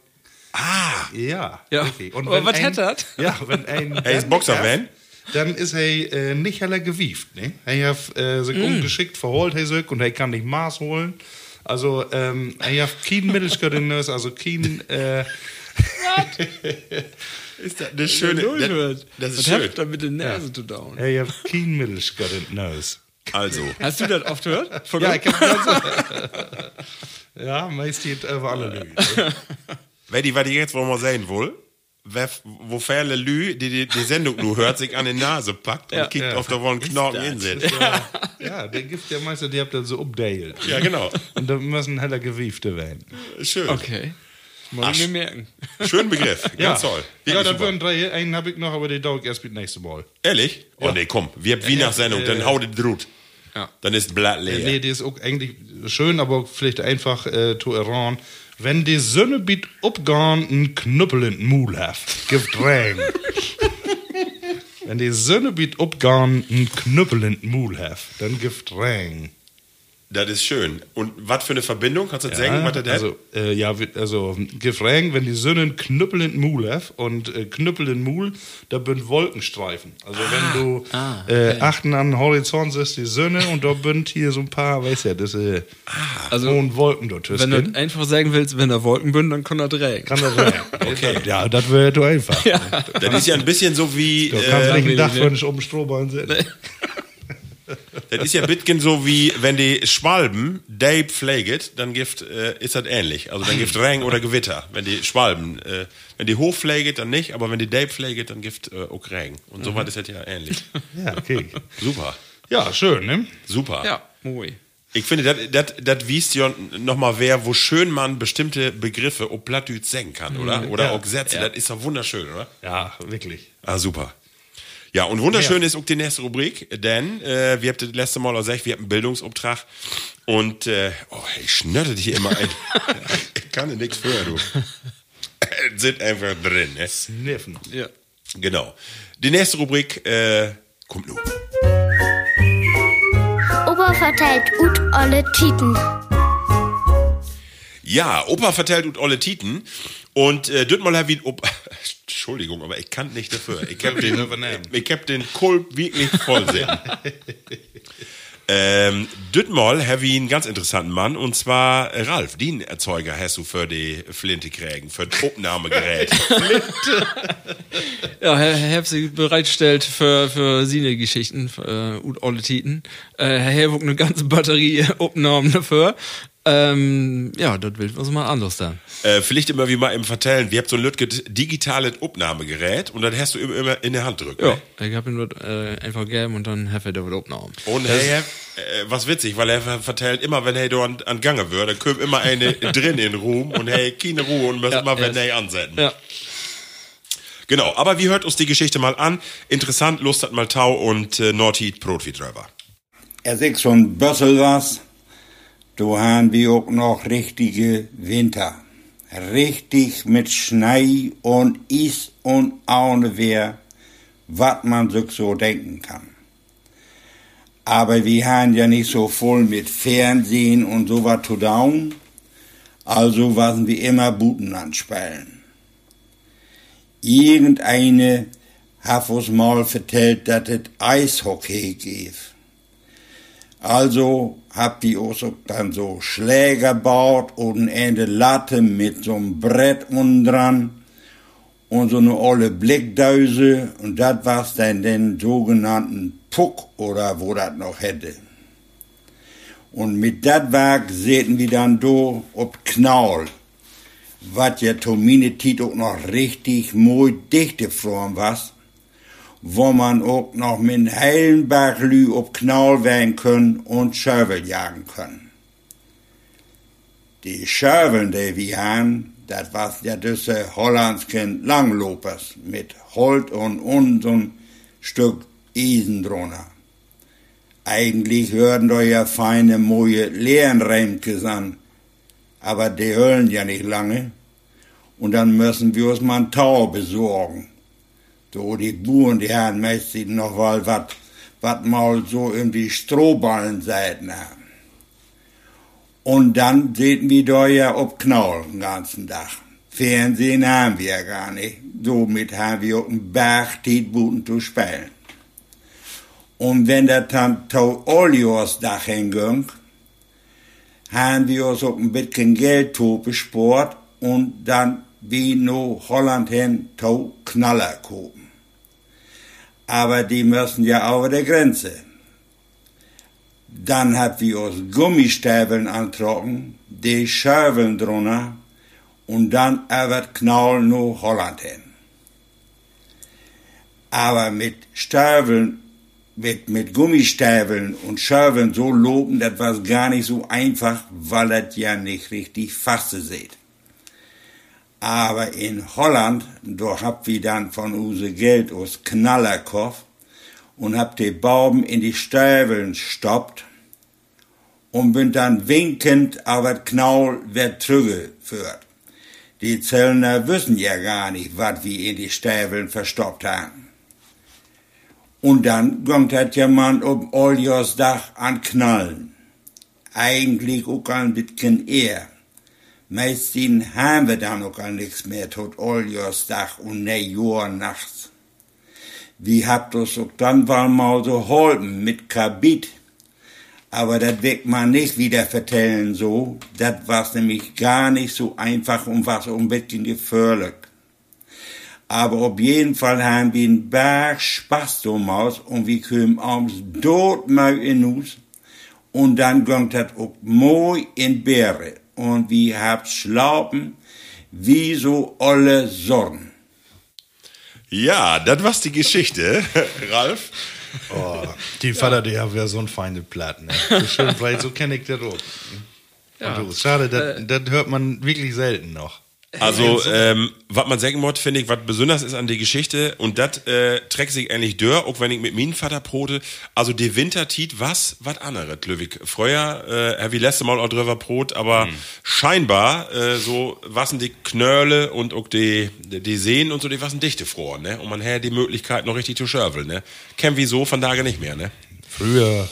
Ah, ja, Ja. richtig. Und Aber wenn was hat dat? Ja, wenn ein. Er ist Boxerfan? Dann ist er äh, nicht heller gewieft. Ne? Er hat äh, sich ungeschickt verholt, er sich, und er kann nicht Maß holen. Also, ähm, er hat kein Mittelskirt in also kein. Äh, ist das eine schöne, das, das ist Was schön. habt ihr mit den Nase zu down? er hat kein Mittelskirt in Nös. Also, Hast du das oft gehört? Von Ja, ich hab ganz, Ja, meist geht über alle Lügen. wer die, was die jetzt wollen wir sehen wer, wo viele Lü, die, die die Sendung nur hört, sich an die Nase packt und Ja. kickt Ja. auf der wollen Knochen in sind. Ja, ja, der Gift der Meister, die habt dann so updale. Ja, genau. Und da müssen heller Gewiefte werden. Schön. Okay. Ich mir merken. Schön Begriff. Ganz toll. Ja, da würden drei, einen habe ich noch, aber den dauert erst mit nächste Mal. Ehrlich? Oh nee, komm. Wir haben Weihnachtssendung, dann hau den Drut. Ja. Dann ist Blatt leer. Nee, die ist auch eigentlich schön, aber vielleicht einfach äh, zu erraten. Wenn die Sonne bietet upgehen, ein Knüppel in den Mul haft, gibt Regen. Wenn die Sonne bietet upgehen, ein Knüppel in den Mul haft, dann gibt Regen. Das ist schön. Und was für eine Verbindung? Kannst du das sagen, was das also, äh, ja, also Gefränk, wenn die Sonne einen Knüppel in den Mul hat und äh, Knüppel in Mul, da sind Wolkenstreifen. Also wenn du Ah, äh, achten an den Horizont ist die Sonne und da sind hier so ein paar, weißt ja, das äh, Also, hohen Wolken dort. Wenn du einfach sagen willst, wenn da Wolken sind, dann kann er trägen. kann das sein. okay. Ja, das wäre du einfach. Ja. Das ist ja ein bisschen so wie, Du kannst äh, nicht ein Dach für nicht oben Strohballen sehen. das ist ja bisschen so wie, wenn die Schwalben Dave pfleget, dann gibt, äh, ist das ähnlich. Also dann gibt Regen oder Gewitter. Wenn die Schwalben, äh, wenn die hoch pfleget, dann nicht, aber wenn die Dave pfleget, dann gibt äh, auch Regen. Und so weit ist das ja ähnlich. Ja, okay. Super. Ja, schön, ne? Super. Ja, moi. Ich finde, das- das das wiest ja nochmal wer, wo schön man bestimmte Begriffe ob Plattdütsch sagen kann, oder? Oder Ja. auch Sätze. Das ist doch wunderschön, oder? Ja, wirklich. Ah, super. Ja, und wunderschön ist auch die nächste Rubrik, denn äh, wir haben das letzte Mal auch gesagt, wir haben einen Bildungsauftrag und äh, oh, ich schnörte dich immer ein. ich kann dir nichts für, du. Sind einfach drin, ne? Sniffen. Ja. Genau. Die nächste Rubrik äh, kommt nun. Opa verteilt ut alle Titen. Ja, Opa vertellt und Olle Titen und äh, dort mal wie Opa. Entschuldigung, aber ich kann nicht dafür. Ich hab den, übernehmen. ich hab den Kulp wirklich voll sehen. ähm, Düttmal habe ich einen ganz interessanten Mann und zwar äh, Ralf, den Erzeuger hast du für die Flinte kriegen, für das Aufnahmegerät. Ja, Herr, Herr hat sich bereitstellt für, für seine Geschichten, für, äh, und alle Titen. Äh, Herr hat eine ganze Batterie Aufnahmen dafür. Ähm, ja, das will was mal anders dann. äh, vielleicht immer wie mal im Vertellen, wir habt so ein Lütget digitales Aufnahmegerät und dann hast du immer, immer in der Hand drücken. Ja, ne? ich hab ihn dort äh, einfach gegeben und dann hat er da wieder Aufnahmen. Und hey, äh, was witzig, weil er ver- vertellt immer, wenn er da an, an Gange wird, dann kommt immer eine drin in den Ruhm und hey, keine Ruhe und müssen Ja, immer, wenn yes. er ansetzen. Ja. Genau, aber wie hört uns die Geschichte mal an? Interessant, Lust hat mal Tau und äh, Nordheat Brotwiedröver. Er sagt von Bössel was, da haben wir auch noch richtige Winter. Richtig mit Schnee und Is und Aunewehr, was man sich so denken kann. Aber wir haben ja nicht so voll mit Fernsehen und so was zu tun, also waren wir immer Butenland spielen. Irgendeine hat uns mal vertellt, dass es Eishockey gibt. Also ihr auch so, dann so Schläger gebaut und eine Latte mit so einem Brett unten dran und so eine olle Blickdöse und das war's dann den sogenannten Puck oder wo das noch hätte. Und mit dat Werk säten wir dann do ob Knaul, wat ja Tomine Tit auch noch richtig mooi dichte Form was wo man auch noch mit heilen Berglü ob Knaul werden können und Schövel jagen können. Die Schöveln, die wir haben, das was ja diese hollandschen Langlopers mit Holt und ein Stück Eisen drunter. Eigentlich hören da ja feine, moje Leerenreimkes an, aber die hören ja nicht lange. Und dann müssen wir uns mal ein Tau besorgen. So, die Buren, die haben meistens noch mal was, was mal so irgendwie Strohballenseiten haben. Und dann sehen wir da ja ob Knaul den ganzen Tag. Fernsehen haben wir ja gar nicht. Somit haben wir auch einen Berg Tietbuten zu spielen. Und wenn der Tau Olios Dach hinging, haben wir uns auch ein bisschen Geld zu bespart und dann wie no Holland hin Tau Knaller kaufen aber die müssen ja über der Grenze. Dann hat wir uns Gummistäbeln antrocken, die Schöveln drunter und dann über Knaul nach Holland hin. Aber mit Stiefeln, mit, mit Gummistiefeln und Schörveln so loben, das war gar nicht so einfach, weil das ja nicht richtig faste seht. Aber in Holland, da habt wir dann von use Geld aus Knallerkopf und habt die Bauben in die Stiefeln stoppt und bin dann winkend aber Knaul wird zurückgeführt. Die Zöllner wissen ja gar nicht, was wir in die Stäveln verstoppt haben. Und dann kommt hat jemand um Oljos Dach an Knallen. Eigentlich auch ein bisschen eher. Meistens haben wir dann auch nichts mehr tot Oljos Dach und ne Jahr nachts. Wie habt uns auch dann mal so holpen mit Kabit aber das wird man nicht wieder vertellen so. Das war nämlich gar nicht so einfach und was ein bisschen gefährlich. Aber auf jeden Fall haben wir einen Berg Spaß damals und wir kommen abends dort mal in uns und dann ging das auch mooi in Beere und wir haben schlafen wie so alle Sorgen. Ja, das war's die Geschichte, Ralf. Oh, die Vater, die haben ja so ein feine Platten. Ne? Schön, weil so kenne ich das auch. Ja. Und du, Schade, das, das hört man wirklich selten noch. Also, ähm, was man sagen muss, finde ich, was besonders ist an der Geschichte, und das äh, trägt sich eigentlich dör, auch wenn ich mit meinem Vater brote, also die Wintertit, was, was anderes, Löwig. Früher, äh, wie letzte Mal auch drüber brot, aber scheinbar, äh, so, wassen die Knölle und auch die, die, Seen und so, die wassen dichte froh, ne? Und man hätte die Möglichkeit, noch richtig zu schörfeln, ne? Kennen wir so von Tage nicht mehr, ne? Früher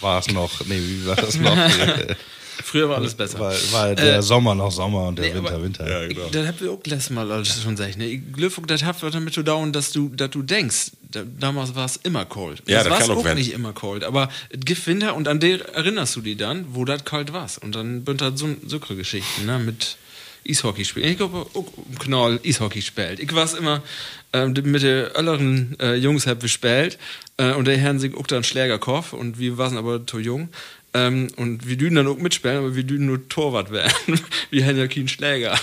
war es noch, nee, wie war das noch? Früher war alles besser. war, war der Sommer noch Sommer und der nee, Winter aber- Winter. Ja, genau. Das habt ihr auch letztes Mal alles schon gesagt. Ne? Ich glaube, das hat was damit zu dauern, dass du, dass du denkst, da, damals war es immer kalt. Ja, das das war kann auch auch nicht immer kalt. Aber es gibt Winter und an der erinnerst du dich dann, wo das kalt war. Und dann sind das so, so Geschichten ne? mit Eishockey spielen. Ich glaube, um Knoll Eishockey spielt. Ich war immer ähm, mit den älteren äh, Jungs hab gespielt äh, und der Herrn sich auch dann Schlägerkopf und wir waren aber zu jung. Ähm, und wir dünen dann auch mitspielen, aber wir dünen nur Torwart werden. wir haben ja keinen Schläger.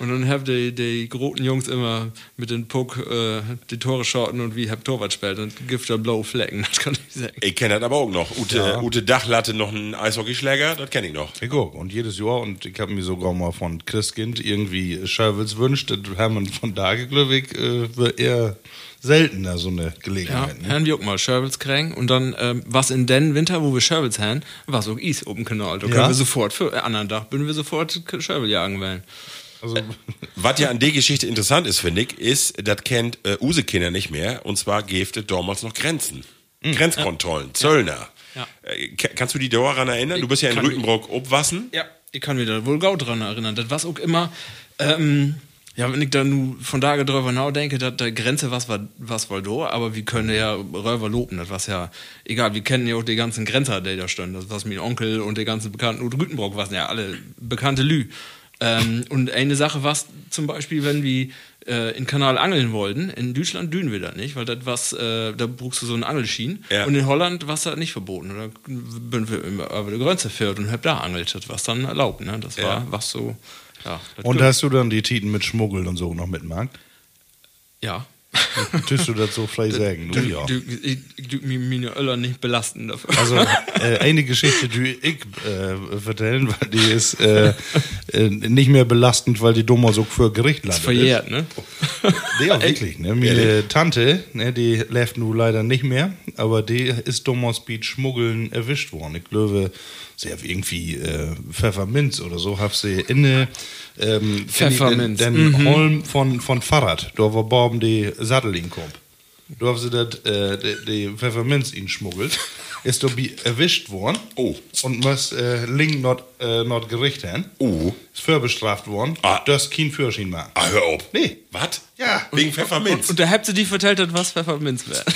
Und dann haben die, die großen Jungs immer mit dem Puck äh, die Tore schotten und wir haben Torwart gespielt und gibt da blaue Flecken, das kann ich sagen. Ich kenne das aber auch noch. Ute, Ja. Ute Dachlatte noch einen Eishockeyschläger, das kenne ich noch. Ich auch. Und jedes Jahr, und ich habe mir sogar mal von Christkind irgendwie Scherwitz wünscht, das Hermann von Dageglöwig äh, wird eher seltener so eine Ja, Gelegenheit. ne? Herrn wir auch mal Scherbels kriegen und dann, ähm, was in den Winter, wo wir Scherbels haben, war so Eis oben Kanal. Da können Ja? wir sofort, für äh, anderen Tag, würden wir sofort Scherbel jagen wollen. Also, Was ja an der Geschichte interessant ist, finde ich, ist, das kennt äh, Use Kinder nicht mehr. Und zwar gäbe es damals noch Grenzen. Grenzkontrollen, Zöllner. Ja. Äh, ka- kannst du dich daran erinnern? Du bist ja in ich. Rütenbrock obwassen. Ja, ich kann mich da wohl gau dran erinnern. Das war auch immer, ähm, ja, wenn ich da nu von da drüber nachdenke, dass der Grenze was war, was war da, aber wir können ja Röver loben, das was ja, egal, wir kennen ja auch die ganzen Grenzer, die da standen, das was mein Onkel und die ganzen Bekannten, und Rütenbrock waren ja alle bekannte Lü. Ähm, und eine Sache war zum Beispiel, wenn wir äh, in Kanal angeln wollten, in Deutschland dünen wir das nicht, weil das was, äh, da brauchst du so einen Angelsschien. Ja. Und in Holland war das nicht verboten. Da bin wir über die Grenze fährt und hab da angelt, das war dann erlaubt. Ne? Das war Ja. was so, ja. und hast du dann die Titen mit Schmuggel und so noch mitgemacht? ja. Tust du das so frei sagen? Du, ja. Du, ich, ich, du mir meine Öller nicht belasten dafür. Also äh, eine Geschichte, die ich äh, vertellen, weil die ist äh, äh, nicht mehr belastend, weil die dummer so für Gericht landet. verjährt, ne? Ja, wirklich. Ne? Meine Tante, ne, die lebt nun leider nicht mehr, aber die ist damals bei Schmuggeln erwischt worden. Ich glaube, sie hat irgendwie äh, Pfefferminz oder so, hat sie inne ähm, Pfefferminz, Den, den Holm von, von Fahrrad, da war Borben die Sattel in kommt. Da haben sie das, äh, die, die Pfefferminz ihn schmuggelt. Ist dabei erwischt worden. Oh. Und muss äh, Link not, äh, not Gericht haben. Oh. Ist vorbestraft worden. Ah. Das kein Führerschein machen. Ah, hör auf. Nee. Was? Ja. Wegen Pfefferminz. Und da habt ihr die vertellt, was Pfefferminz wäre.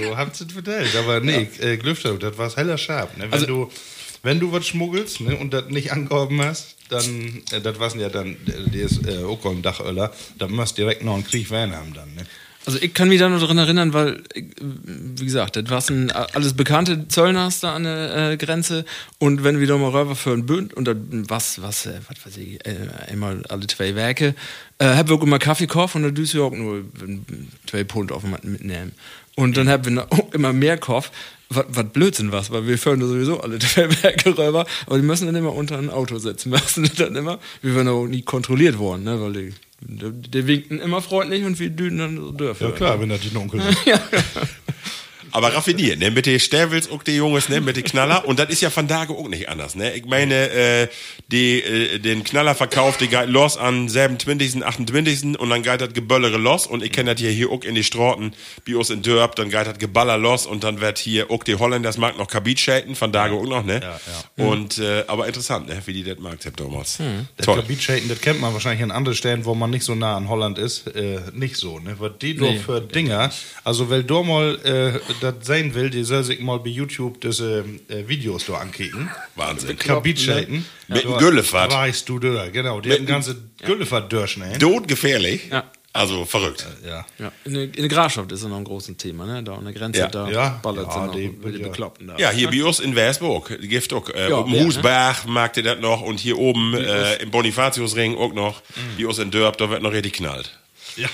So habt ihr es vertellt. Aber nee, äh, Glüfter, das war heller scharf. Ne? Wenn, Also- du, wenn du was schmuggelst ne, und das nicht angehoben hast, dann, äh, das war ja dann, äh, die ist äh, auch ein Dachöller, dann musst du direkt noch einen Krieg werden haben dann. Ne? Also ich kann mich da noch dran erinnern, weil, ich, wie gesagt, das war ein alles bekannte Zöllners da an der äh, Grenze und wenn wir da mal rüber für ein Bünd und dann was, was, äh, was weiß ich, äh, einmal alle zwei Werke, äh, hab wir auch immer Kaffee gekauft und dann düse ich auch nur zwei Pfund auf mitnehmen. Und dann haben wir auch immer mehr gekauft, was, was Blödsinn was, weil wir da sowieso alle rüber, aber die müssen dann immer unter ein Auto setzen, müssen dann immer, wir werden auch nie kontrolliert worden, ne, weil die der, der winken immer freundlich und wir dünen dann so dürfen. Ja klar, wenn das die Onkel sind. Aber raffiniert, ne? Mit den Sterwils auch die Jungs, ne? Mit den Knaller. Und das ist ja von Tage auch nicht anders, ne? Ich meine, äh, die, äh, den Knaller verkauft, die geht los an 27., 28. und dann geht das Geböllere los. Und ich kenne das hier, hier auch in die Straßen, uns in Dörp, dann geht das Geballer los und dann wird hier auch die Holländers mag noch Kabit schalten, von Tage auch noch, ne? Ja, ja. Und, äh, aber interessant, ne? Wie die das mag, damals. Das Toll. Kabitschaten, das kennt man wahrscheinlich an anderen Stellen, wo man nicht so nah an Holland ist, äh, nicht so, ne? Was die doch Nee, für Dinger, also weil du mal äh, das sein will, die soll sich mal bei YouTube diese äh, Videos da ankicken. Wahnsinn. Kabitschaten. Mit dem Güllefahrt. Weißt du da, genau. Die hatten ganze Güllefahrt durch, ne? Todgefährlich. Ja. Also verrückt. Ja. Ja, in der, in der Grafschaft ist ja noch ein großes Thema, ne? Da an der Grenze, Ja. da Ja. ballert Ja, sie noch die- die, die ja. Bekloppten da. Ja, hier bei uns in Westburg, Gift auch. Äh, Ja, oben Berg, ne? Mag ihr das noch und hier oben äh, im Bonifatiusring auch noch. Bei uns in Dörp, da wird noch richtig knallt. ja.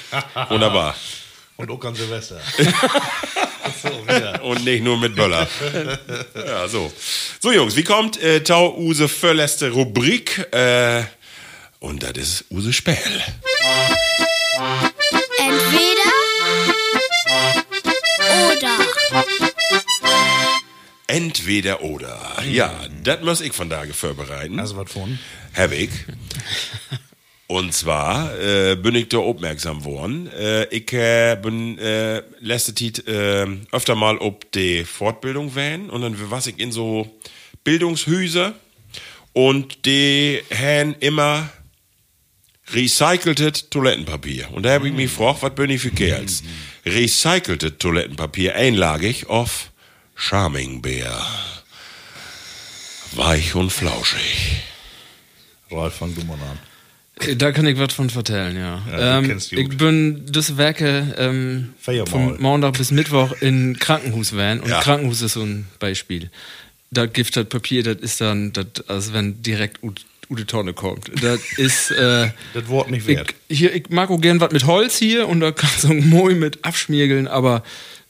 Wunderbar. Und auch an Silvester. so. Und nicht nur mit Böller. ja, so. So, Jungs, wie kommt äh, Tau Use vorletzte Rubrik? Äh, und das ist Use Spähl. Entweder oder. Entweder oder. Ja, das muss ich von da vorbereiten. Also was von? Hab ich. Und zwar äh, bin ich da aufmerksam geworden. Äh, ich äh, bin äh, letzte Zeit äh, öfter mal ob die Fortbildung wählen und dann was ich in so Bildungshüse und die haben immer recyceltes Toilettenpapier. Und da habe ich mich gefragt, was bin ich für Kerls? Recyceltes Toilettenpapier einlagig auf Charmingbär. Weich und flauschig. Ralf, fang du mal an. Äh, Da kann ich was von vertellen, ja. Ja, ähm, ich bin das Werke ähm, vom Montag bis Mittwoch in Krankenhaus van und Ja. Krankenhaus ist so ein Beispiel. Da Gift das Papier, das ist dann, das, als wenn direkt ut, Ute Tonne kommt. Das ist, äh, Das Wort nicht wert. ich, hier, ich mag auch gern was mit Holz hier und da kannst du moi mit abschmiergeln, aber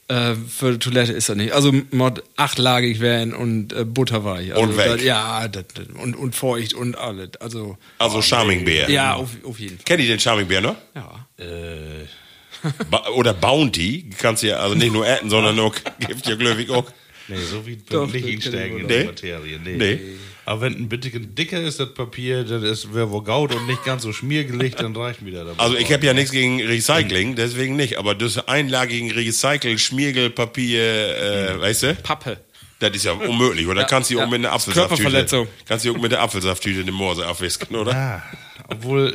äh, für die Toilette ist das nicht. Also mod achtlagig werden und äh, butterweich. Also, Und weg. Das, ja, das, und, und feucht und alles. Also, Also Charmingbär. ja, auf, auf jeden Fall. Kennt ihr den Charmingbär noch? Ja. Ba oder Bounty. Kannst ja also nicht nur essen, sondern auch, gibt ja glücklich auch. Nee, so wie Doch, nicht einsteigen ich in die Nee? Materie. Nee. Nee. Aber wenn ein bisschen dicker ist, das Papier, das ist wäre wohl gaut und nicht ganz so schmiergelig, dann reicht mir das. Also ich habe ja nichts gegen Recycling, deswegen nicht. Aber das einlagigen Recycle, Schmiergelpapier, äh, weißt du? Pappe. Das ist ja unmöglich. Oder Ja, kannst du auch ja. mit einer Apfelsafttüte. Körperverletzung. Kannst du auch mit der Apfelsafttüte in den Morse aufwischen, oder? Ah, obwohl,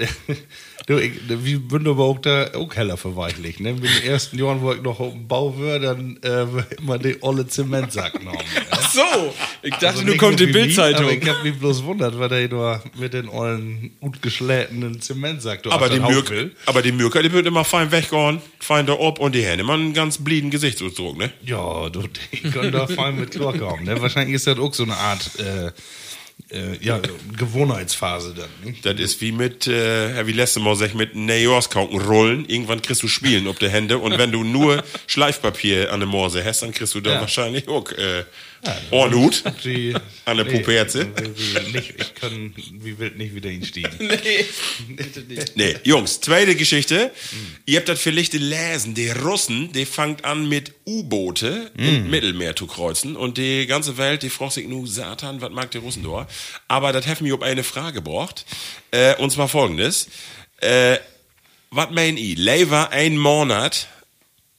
wie bin aber auch da auch heller verweichlich. Ne? Mit den ersten Jahren, wo ich noch auf dem Bau war, dann äh, war immer die olle Zementsack genommen. Ach so, ich dachte, Also du nicht kommt die Bildzeitung. Ich hab mich bloß wundert, weil der nur mit den ollen, gut geschlägten Zementsack Aber die, den Mürk, aber die Mürker, die wird immer fein weggehauen, fein da ob und die haben immer einen ganz blieden Gesichtsausdruck, ne? Ja, du, die können da fein mit Chlor kommen. Ne? Wahrscheinlich ist das auch so eine Art äh, äh, ja, Gewohnheitsphase dann. Ne? Das ist wie mit, äh, wie letzte Mal sag ich, mit Neoskauken rollen. Irgendwann kriegst du Spielen auf der Hände und wenn du nur Schleifpapier an der Morse hast, dann kriegst du da Ja. wahrscheinlich auch äh, Ohrnut Die, an der Puperze. Nicht, ich kann wie wild nicht wieder hinstiegen. Nee, Jungs, zweite Geschichte. Ihr habt das vielleicht gelesen. Die Russen, die fangt an mit U-Boote im Mittelmeer zu kreuzen und die ganze Welt, die fragt sich nur, Satan, was mag die Russen da? Aber das hat mich um eine Frage gebracht. Äh, und zwar folgendes. Äh, was meint ihr? Lever ein Monat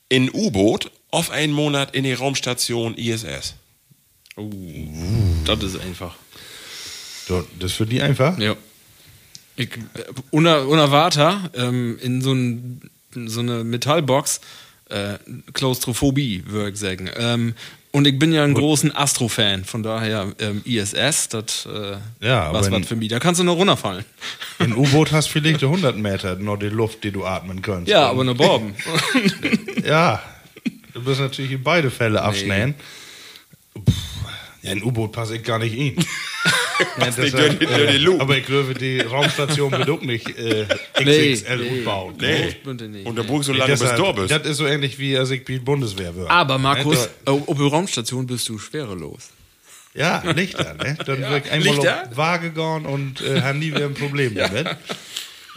in U-Boot auf einen Monat in die Raumstation ISS? Das ist einfach. Das für die einfach? Ja. Ich, uner, unerwarter ähm, in so, ein, so eine Metallbox, äh, Klaustrophobie, würde ich sagen. Ähm, Und ich bin ja ein großen Astro-Fan, von daher ähm, ISS, das äh, Ja, was was für mich. Da kannst du noch runterfallen. Ein U-Boot hast vielleicht 100 Meter nur die Luft, die du atmen kannst. Ja, aber nur Borben. Ja, du bist natürlich in beide Fälle abschneiden. Pff, Ja, ein U-Boot passe ich gar nicht in. ja, nicht deshalb, durch die- durch die Luke. aber ich glaube, die Raumstation wird auch nicht äh, Nee, XXL nee. umbauen. Nee. Nicht. Und der Burg so lange bis da bist. Das ist so ähnlich wie als ich bei der Bundeswehr wird. Aber Markus, äh, auf der Raumstation bist du schwerelos. Ja, Lichter, ne? Dann wird ich einmal Lichter? auf Waage gegangen und äh, haben nie wieder ein Problem damit.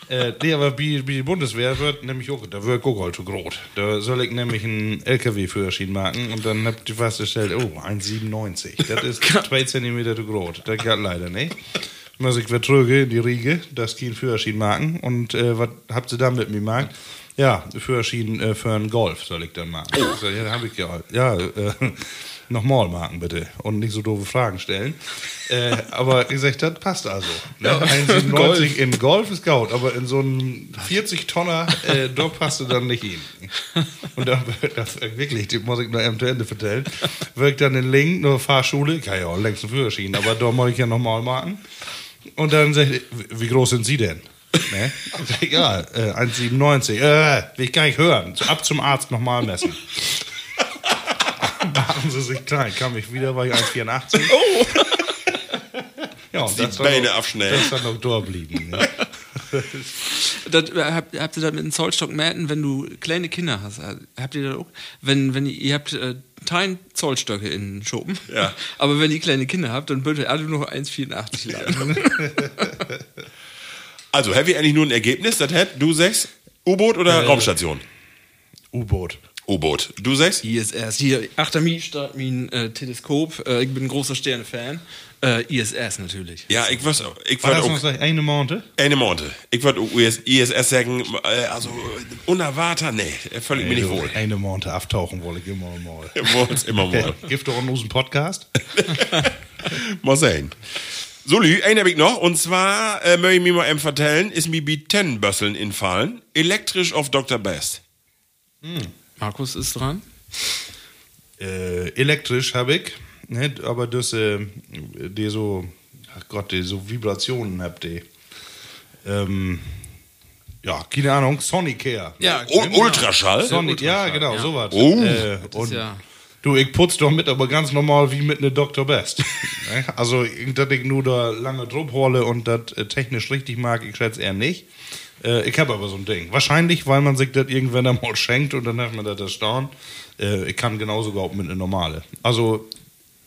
Äh, nee, aber bei, bei der Bundeswehr wird nämlich auch, da wird halt zu groß. Da soll ich nämlich einen LKW-Führerschein machen und dann habt ihr festgestellt, oh, 1,97. Das ist zwei Zentimeter zu groß. Das geht leider nicht. Muss ich vertrüge in die Riege, das kein Führerschein machen und äh, was habt ihr dann mit mir gemacht? Ja, Führerschein äh, für einen Golf soll ich dann machen. Ich sag, ja, hab ich ja. Ja, äh, nochmal machen bitte und nicht so doofe Fragen stellen. Äh, aber ich sag, das passt also. Ne? 1,97 in Golf ist gut, aber in so einen 40-Tonner, äh, da passt du dann nicht hin. Und dann das wirklich, das muss ich noch eben zu Ende vertellen, wirkt dann in Link, nur Fahrschule, kann ja auch längst einen Führerschein, aber da muss ich ja nochmal machen. Und dann sagt wie groß sind Sie denn? Ne? Ja, äh, 1,97. Äh, will ich gar nicht hören. Ab zum Arzt nochmal messen. Machen Sie sich klein. Kam ich wieder, war ich 1,84. Oh! Ja, und Die das Beine noch- abschneiden. Das ist dann noch da geblieben. Ne? Das, äh, habt, habt ihr das mit einem Zollstock mäten, wenn du kleine Kinder hast? äh, Habt ihr das auch? Wenn, wenn ihr, ihr habt äh, kein Zollstöcke in den Schopen, Ja. aber wenn ihr kleine Kinder habt, dann bitte alle nur 1,84 lang. Also, have wir eigentlich nur ein Ergebnis? Das hätt du sechs? U-Boot oder Äh. Raumstation? U-Boot. U-Boot. Du sechs? ISS. Hier, achter Mi startet mein äh, Teleskop. Äh, ich bin ein großer Sterne-Fan. Äh, ISS natürlich. Ja, ich weiß, ich War wollte das auch eine Monate? eine Monte. Ich wollte US ISS sagen, äh, also unerwartet, nee, völlig mir nicht wohl. Eine Monate aftauchen wollte ich immer mal. Wollt's immer mal. Gibt doch einen unseren Podcast? Mal sehen. So, Lü, einen hab ich noch. Und zwar, äh, möchte ich mir mal eben vertellen, ist mir bei Ten-Bösseln infallen. Elektrisch auf Dr. Best. Markus ist dran. äh, elektrisch habe ich, ne, aber das, äh, die so, ach Gott, die so Vibrationen habt ihr. Ähm, ja, keine Ahnung, Sonicare. Ja, U Ultraschall? Sonic, ja, genau, ja. sowas. Oh. äh, und ja- du, ich putz doch mit, aber ganz normal wie mit ne Dr. Best. Ne? also, dass ich nur da lange Druck hole und das äh, technisch richtig mag, ich schätze eher nicht. Äh, ich habe aber so ein Ding. Wahrscheinlich, weil man sich das irgendwann einmal schenkt und dann hat man das erstaunt. Äh, ich kann genauso überhaupt mit einer normale. Also,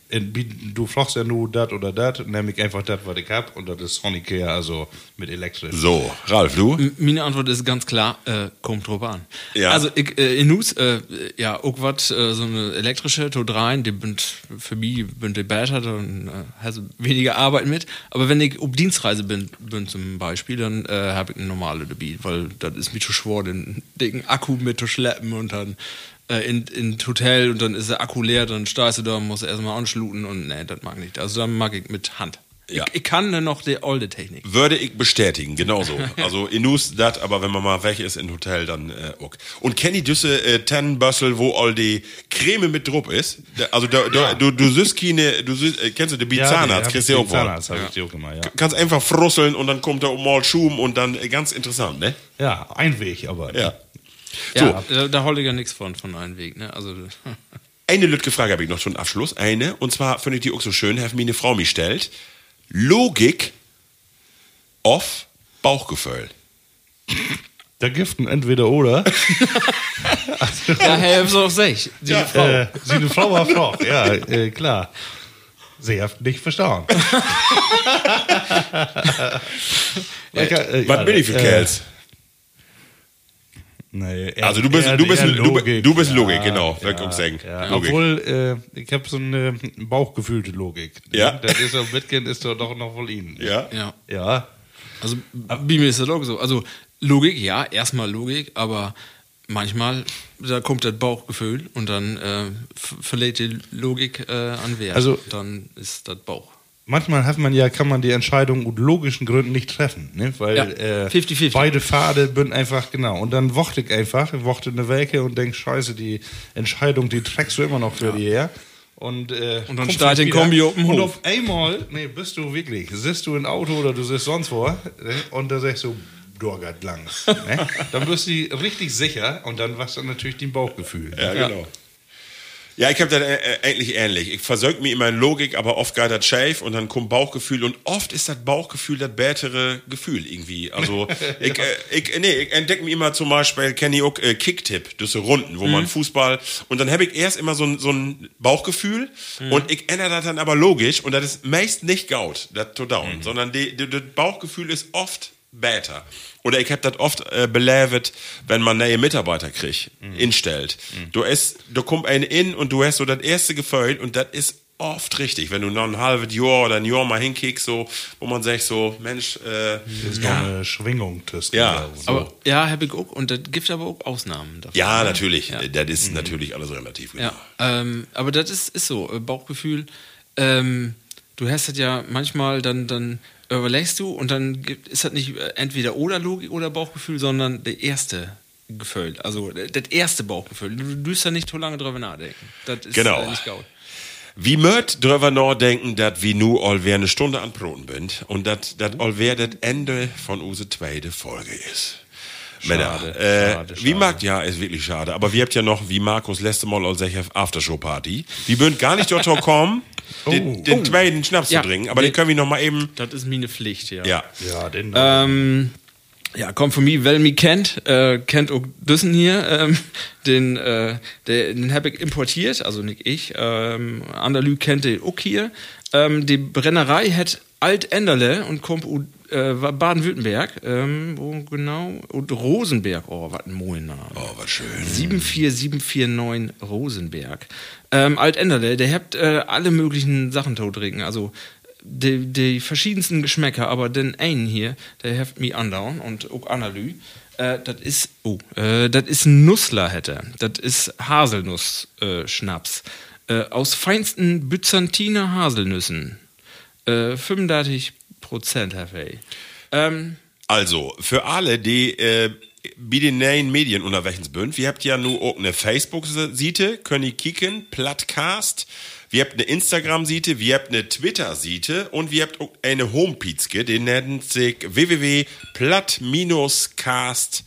du fragst ja nur das oder das, nehme ich einfach das, was ich hab und das ist Sonicare, also mit elektrisch. So, Ralf, du? Meine Antwort ist ganz klar, äh, kommt drauf an. Ja. Also ich, äh, in Nus, äh, ja, auch was, äh, so eine elektrische tut rein, die bünd für mich bünd die besser, dann äh, hast du weniger Arbeit mit. Aber wenn ich auf Dienstreise bin, bin zum Beispiel, dann äh, habe ich eine normale dabei, weil das ist mir zu schwer, den dicken Akku mit zu schleppen und dann äh, in, in Hotel und dann ist der Akku leer, dann stehst du da und musst erstmal anschluten und nee, das mag ich nicht. Also dann mag ich mit Hand. Ja. Ich, ich kann dann noch die alte Technik. Würde ich bestätigen, genauso. Also Inus dat, aber wenn man mal weg ist im Hotel, dann äh, ok. Und kenny Düsse äh, Tannenbössel, wo all die Creme mit drauf ist? Da, also da, da, du, du süßt keine, du süßt, äh, kennst du den du ja. Zahnarzt habe ich die auch immer, ja. Kannst einfach frusseln und dann kommt da mal Schum und dann äh, ganz interessant, ne? Ja, ein Weg, aber. Ja. Ja, da, da hol ich ja nichts von, von einem Weg, ne? Also, Eine Lütke Frage habe ich noch zum Abschluss. Eine, und zwar finde ich die auch so schön, hat mir eine Frau mich stellt. Logik auf Bauchgefühl. Da giften entweder oder. ja, Herr so auf sich. Die Frau. Äh, sie eine Frau war Frau. Ja, äh, klar. Sie hat nicht verstanden. Ich, äh, Was ja, bin ich für äh, Kerls? Nee, eher- Also du bist- eher- du bist- eher du bi- du bist Logik, genau, Ja. Ja. Logik. Obwohl, äh, ich habe so eine bauchgefühlte Logik. Ja. Das ist auch Wittgen ist doch doch noch wohl Ihnen. Ja? Ja. Ja. Also, bei mir ist das auch so. Also, Logik, ja, erstmal Logik, aber manchmal, da kommt das Bauchgefühl und dann äh, verliert die Logik äh, an Wert. Also- dann ist das Bauch. Manchmal hat man ja, kann man die Entscheidung aus logischen Gründen nicht treffen, ne? Weil Ja, äh, 50-50. beide Pfade sind einfach genau. Und dann wochte ich einfach, wochte eine Welke und denk, scheiße, die Entscheidung, die trägst du immer noch für die her. Und, äh, Und dann nicht den Kombi auf dem Und auf einmal, nee, bist du wirklich, sitzt du im Auto oder du sitzt sonst wo, ne? und da sagst du, Dorgat langs. Ne? Dann bist du richtig sicher und dann was dann natürlich dein Bauchgefühl. Ja, genau. Ja, ich habe das äh, äh, eigentlich ähnlich. Ich versög mich immer in Logik, aber oft geht das schief und dann kommt Bauchgefühl und oft ist das Bauchgefühl das bätere Gefühl irgendwie. Also ich, äh, ich, nee, ich entdecke mir immer zum Beispiel, kenne ich auch äh, Kicktipp, so Runden, wo man Fußball und dann habe ich erst immer so ein, so ein Bauchgefühl und ich ändere das dann aber logisch und das ist meist nicht gaut, das to down, sondern die, die, das Bauchgefühl ist oft better. Oder ich hab das oft äh, belevet, wenn man neue Mitarbeiter kriegt, instellt. Du ist, du kommt ein in und du hast so das erste Gefühl und das ist oft richtig, wenn du noch ein halbes Jahr oder ein Jahr mal hinkickst, so, wo man sagt so, Mensch, äh, Das ist noch eine Schwingung zwischen. Ja, so. Aber ja, hab ich auch. Und das gibt aber auch Ausnahmen davon. ja, natürlich, Ja. das ist natürlich alles relativ. Genau. Ja, ähm, aber das ist, ist so, äh, Bauchgefühl. Ähm, du hast das ja manchmal, dann, dann überlegst du und dann gibt, ist das nicht äh, entweder oder Logik oder Bauchgefühl, sondern der erste Gefühl. Also äh, das erste Bauchgefühl. Du, musst da nicht so lange drüber nachdenken. Das ist Genau. äh, nicht gaut. Wie mögt drüber nachdenken, dass wir nu allwehr eine Stunde an Broten sind und dass das allwehr das Ende von unsere zweite Folge ist. Männer, äh, schade, wie schade. mag, ja, ist wirklich schade. Aber wir habt ja noch, wie Markus letzte Mal als Aftershow-Party. Wir bünd gar nicht dort kommen, den, den zweiten Schnaps Ja. zu trinken, aber den Den- können wir noch mal eben, Das ist meine Pflicht, ja. ja. ja, den Ähm, ja, kommt von mir, wer mich kennt, äh, kennt auch Düssen hier. Ähm, den äh, der, den habe ich importiert, also nicht ich. Ähm, Anderlü kennt den auch hier. Ähm, die Brennerei hat Alt-Enderle und kommt äh, Baden-Württemberg. Ähm, wo genau? Und Rosenberg. Oh, was ein moin Name. Oh, was schön. 74749 Rosenberg. Ähm, Alt-Enderle, der habt äh, alle möglichen Sachen tot trinken. Also die, die verschiedensten Geschmäcker, aber den einen hier, der habt mich andauern und auch Analy. Äh, das ist, oh, äh, das ist Nussler hätte. Das ist Haselnuss-Schnaps. Äh, aus feinsten Byzantiner Haselnüssen. Äh, 35 Prozent, Herr Fey. Ähm, Also, für alle, die äh, bei den neuen Medien unterwegs sind, wir habt ja nur auch eine Facebook-Seite, können ihr kicken, Plattcast. Wir habt eine Instagram-Seite, wir habt eine Twitter-Seite und wir habt auch eine Homepage, die nennt sich www.platt-cast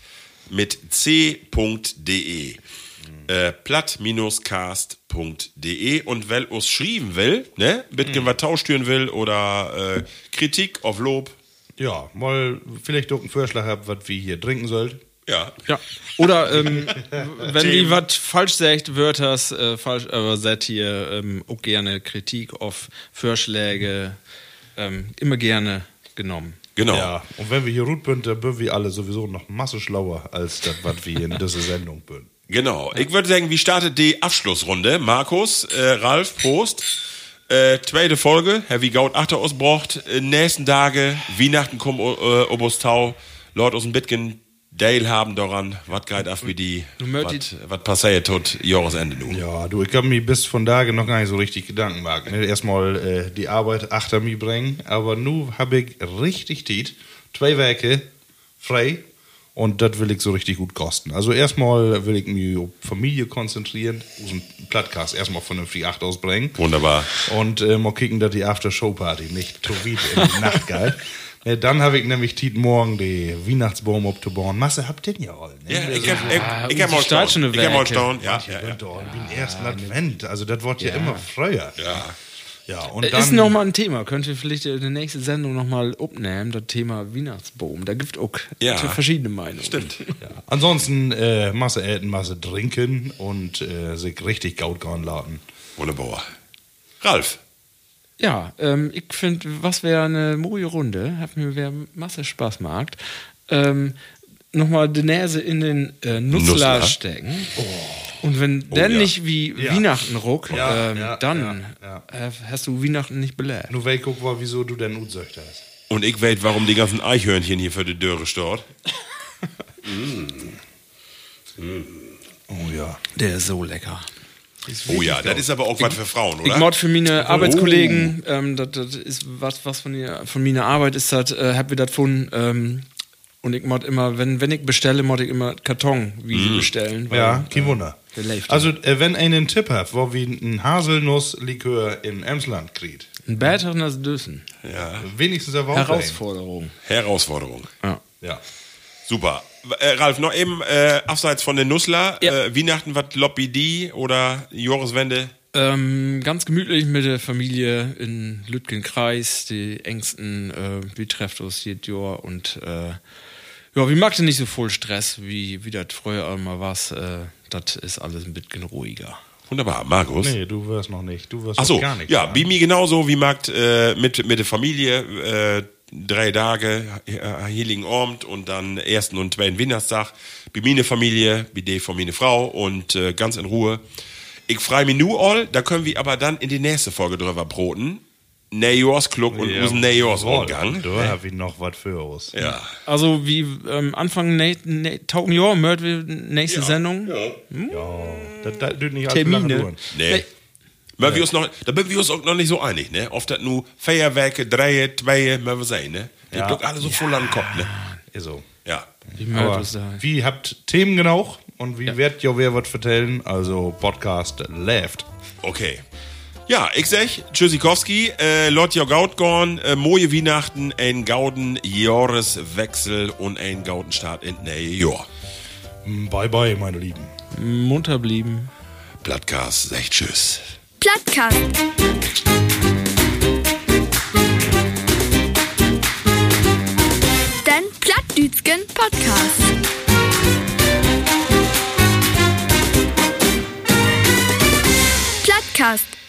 mit c.de. Äh, platt-cast.de und wer uns schreiben will, ne, mit was tauschtüren will oder äh, Kritik auf Lob, ja, mal vielleicht auch einen Vorschlag habt, was wir hier trinken sollt. ja, Ja. Oder ähm, wenn die was falsch sagt, Wörters äh, falsch, aber seid ihr ähm, auch gerne Kritik auf Vorschläge ähm, immer gerne genommen. genau. Ja, und wenn wir hier gut sind, dann sind wir alle sowieso noch masse schlauer als das, was wir in dieser Sendung sind. Genau. Ich würde sagen, wie startet die Abschlussrunde? Markus, äh, Ralf, Prost. Äh, zweite Folge, Herr wie Gaut Achter ausbrocht. Äh, nächsten Tage, Weihnachten kommen äh, Obostau. Lord aus dem Bitgen, Dale haben daran, was geht auf wie die, was passiert tot, Jahresende nun. Ja, du, ich habe mir bis von Tage noch gar nicht so richtig Gedanken gemacht. Ne? Erstmal äh, die Arbeit achter mir bringen, aber nu habe ich richtig Zeit, zwei Werke frei und das will ich so richtig gut kosten. Also erstmal will ich mich auf Familie konzentrieren, aus dem Plattcast erstmal vernünftig acht ausbringen. Wunderbar. Und äh, mal kicken, dass die After-Show-Party nicht zu weit in die Nacht geht. Äh, dann habe ich nämlich Tiet morgen die Weihnachtsbaum abzubauen. Masse habt ihr ja all. Ne? Ja, ich Also, hab, ich, ich hab die mal steht schon staunen. eine Ich hab mal Werke. staunen. Ja, Manche ja, ja. doch wie den ersten Advent. Also das wird ja, immer früher. ja. Ja, und Äh, dann, ist nochmal ein Thema. Könnt ihr vielleicht in der nächsten Sendung nochmal aufnehmen, das Thema Weihnachtsbaum. Da gibt auch Ja. verschiedene Meinungen. Stimmt. ja. Ansonsten äh, Masse essen, Masse trinken und äh, sich richtig gaut laden. Wunderbar. Ralf. Ja, ähm, ich finde, was wäre eine moje Runde, hat mir wer Masse Spaß gemacht. Ähm, Nochmal die Nase in den äh, Nussler Nussler. stecken. Und wenn dann ja. nicht wie Ja. Weihnachten ruck, Ja, ähm, ja, dann ja, äh, hast du Weihnachten nicht belehrt. Nur weil ich guck war, wieso du denn Utsöcht hast. Und ich weiß, warum die ganzen Eichhörnchen hier für die Dörre stört. Oh ja. Der ist so lecker. Oh ja, das ist aber auch was für Frauen, Ich oder? mod für meine Arbeitskollegen, ähm, das, das ist was, was von, ihr, von meiner Arbeit ist, das äh, hab wir das gefunden. Ähm, und ich mod immer, wenn, wenn ich bestelle, mod ich immer Karton, wie sie bestellen. Weil, Ja, kein Wunder. Also, äh, wenn einer einen Tipp hat, wo wir einen Haselnusslikör in Emsland kriegt, ein Bärteren als Düssen. Ja. wenigstens aber auch Herausforderung. Herausforderung. Ja. Ja. Super. Äh, Ralf, noch eben äh, abseits von den Nussler, Ja. äh, Weihnachten, was Lobby die oder Jahreswende? Ähm, ganz gemütlich mit der Familie in Lütgenkreis, die engsten, äh, uns jedes Jahr und äh, ja, wir mag nicht so voll Stress, wie, wie das früher einmal war. Äh, das ist alles ein bisschen ruhiger. Wunderbar. Markus? Nee, du wirst noch nicht. Du wirst Ach so, noch gar nicht. ja, wie mir genauso, wie mag äh, mit, mit der Familie äh, drei Tage, äh, Heiligen Abend und dann ersten und zweiten Weihnachtstag. Bei meine Familie, bei der von meine Frau und äh, ganz in Ruhe. Ich freue mich nur all, da können wir aber dann in die nächste Folge drüber broten. Neujahrsklub und Ja, unseren Neujahrsumgang. Da habe ich noch was für uns. Ja. Also wie ähm, Anfang ne, ne, tausend Jahr möchten wir nächste Sendung. Ja, das, das tut nicht allzu Termine. lange dauern. Nee. Weil wir uns noch, da sind wir uns auch noch nicht so einig, ne? Ob das nur Feierwerke, drei, zwei, mal was sein, ne? Die Ja. ja. doch alle so voll an den Kopf, ne? Ist so. Ja. Wie Aber wie habt Themen genau und wie werdet ihr wer was vertellen? Also Podcast left. Okay. Ja, ich sag, Tschüssikowski, äh, Lot jo Gaut gorn, äh, moje Weihnachten, ein gauden Jahreswechsel und ein gauden Start in neue Jahr. Bye bye, meine Lieben. Munter blieben. Plattcast, sagt Tschüss. Plattkast. Den Plattdütschen Podcast. Plattkast.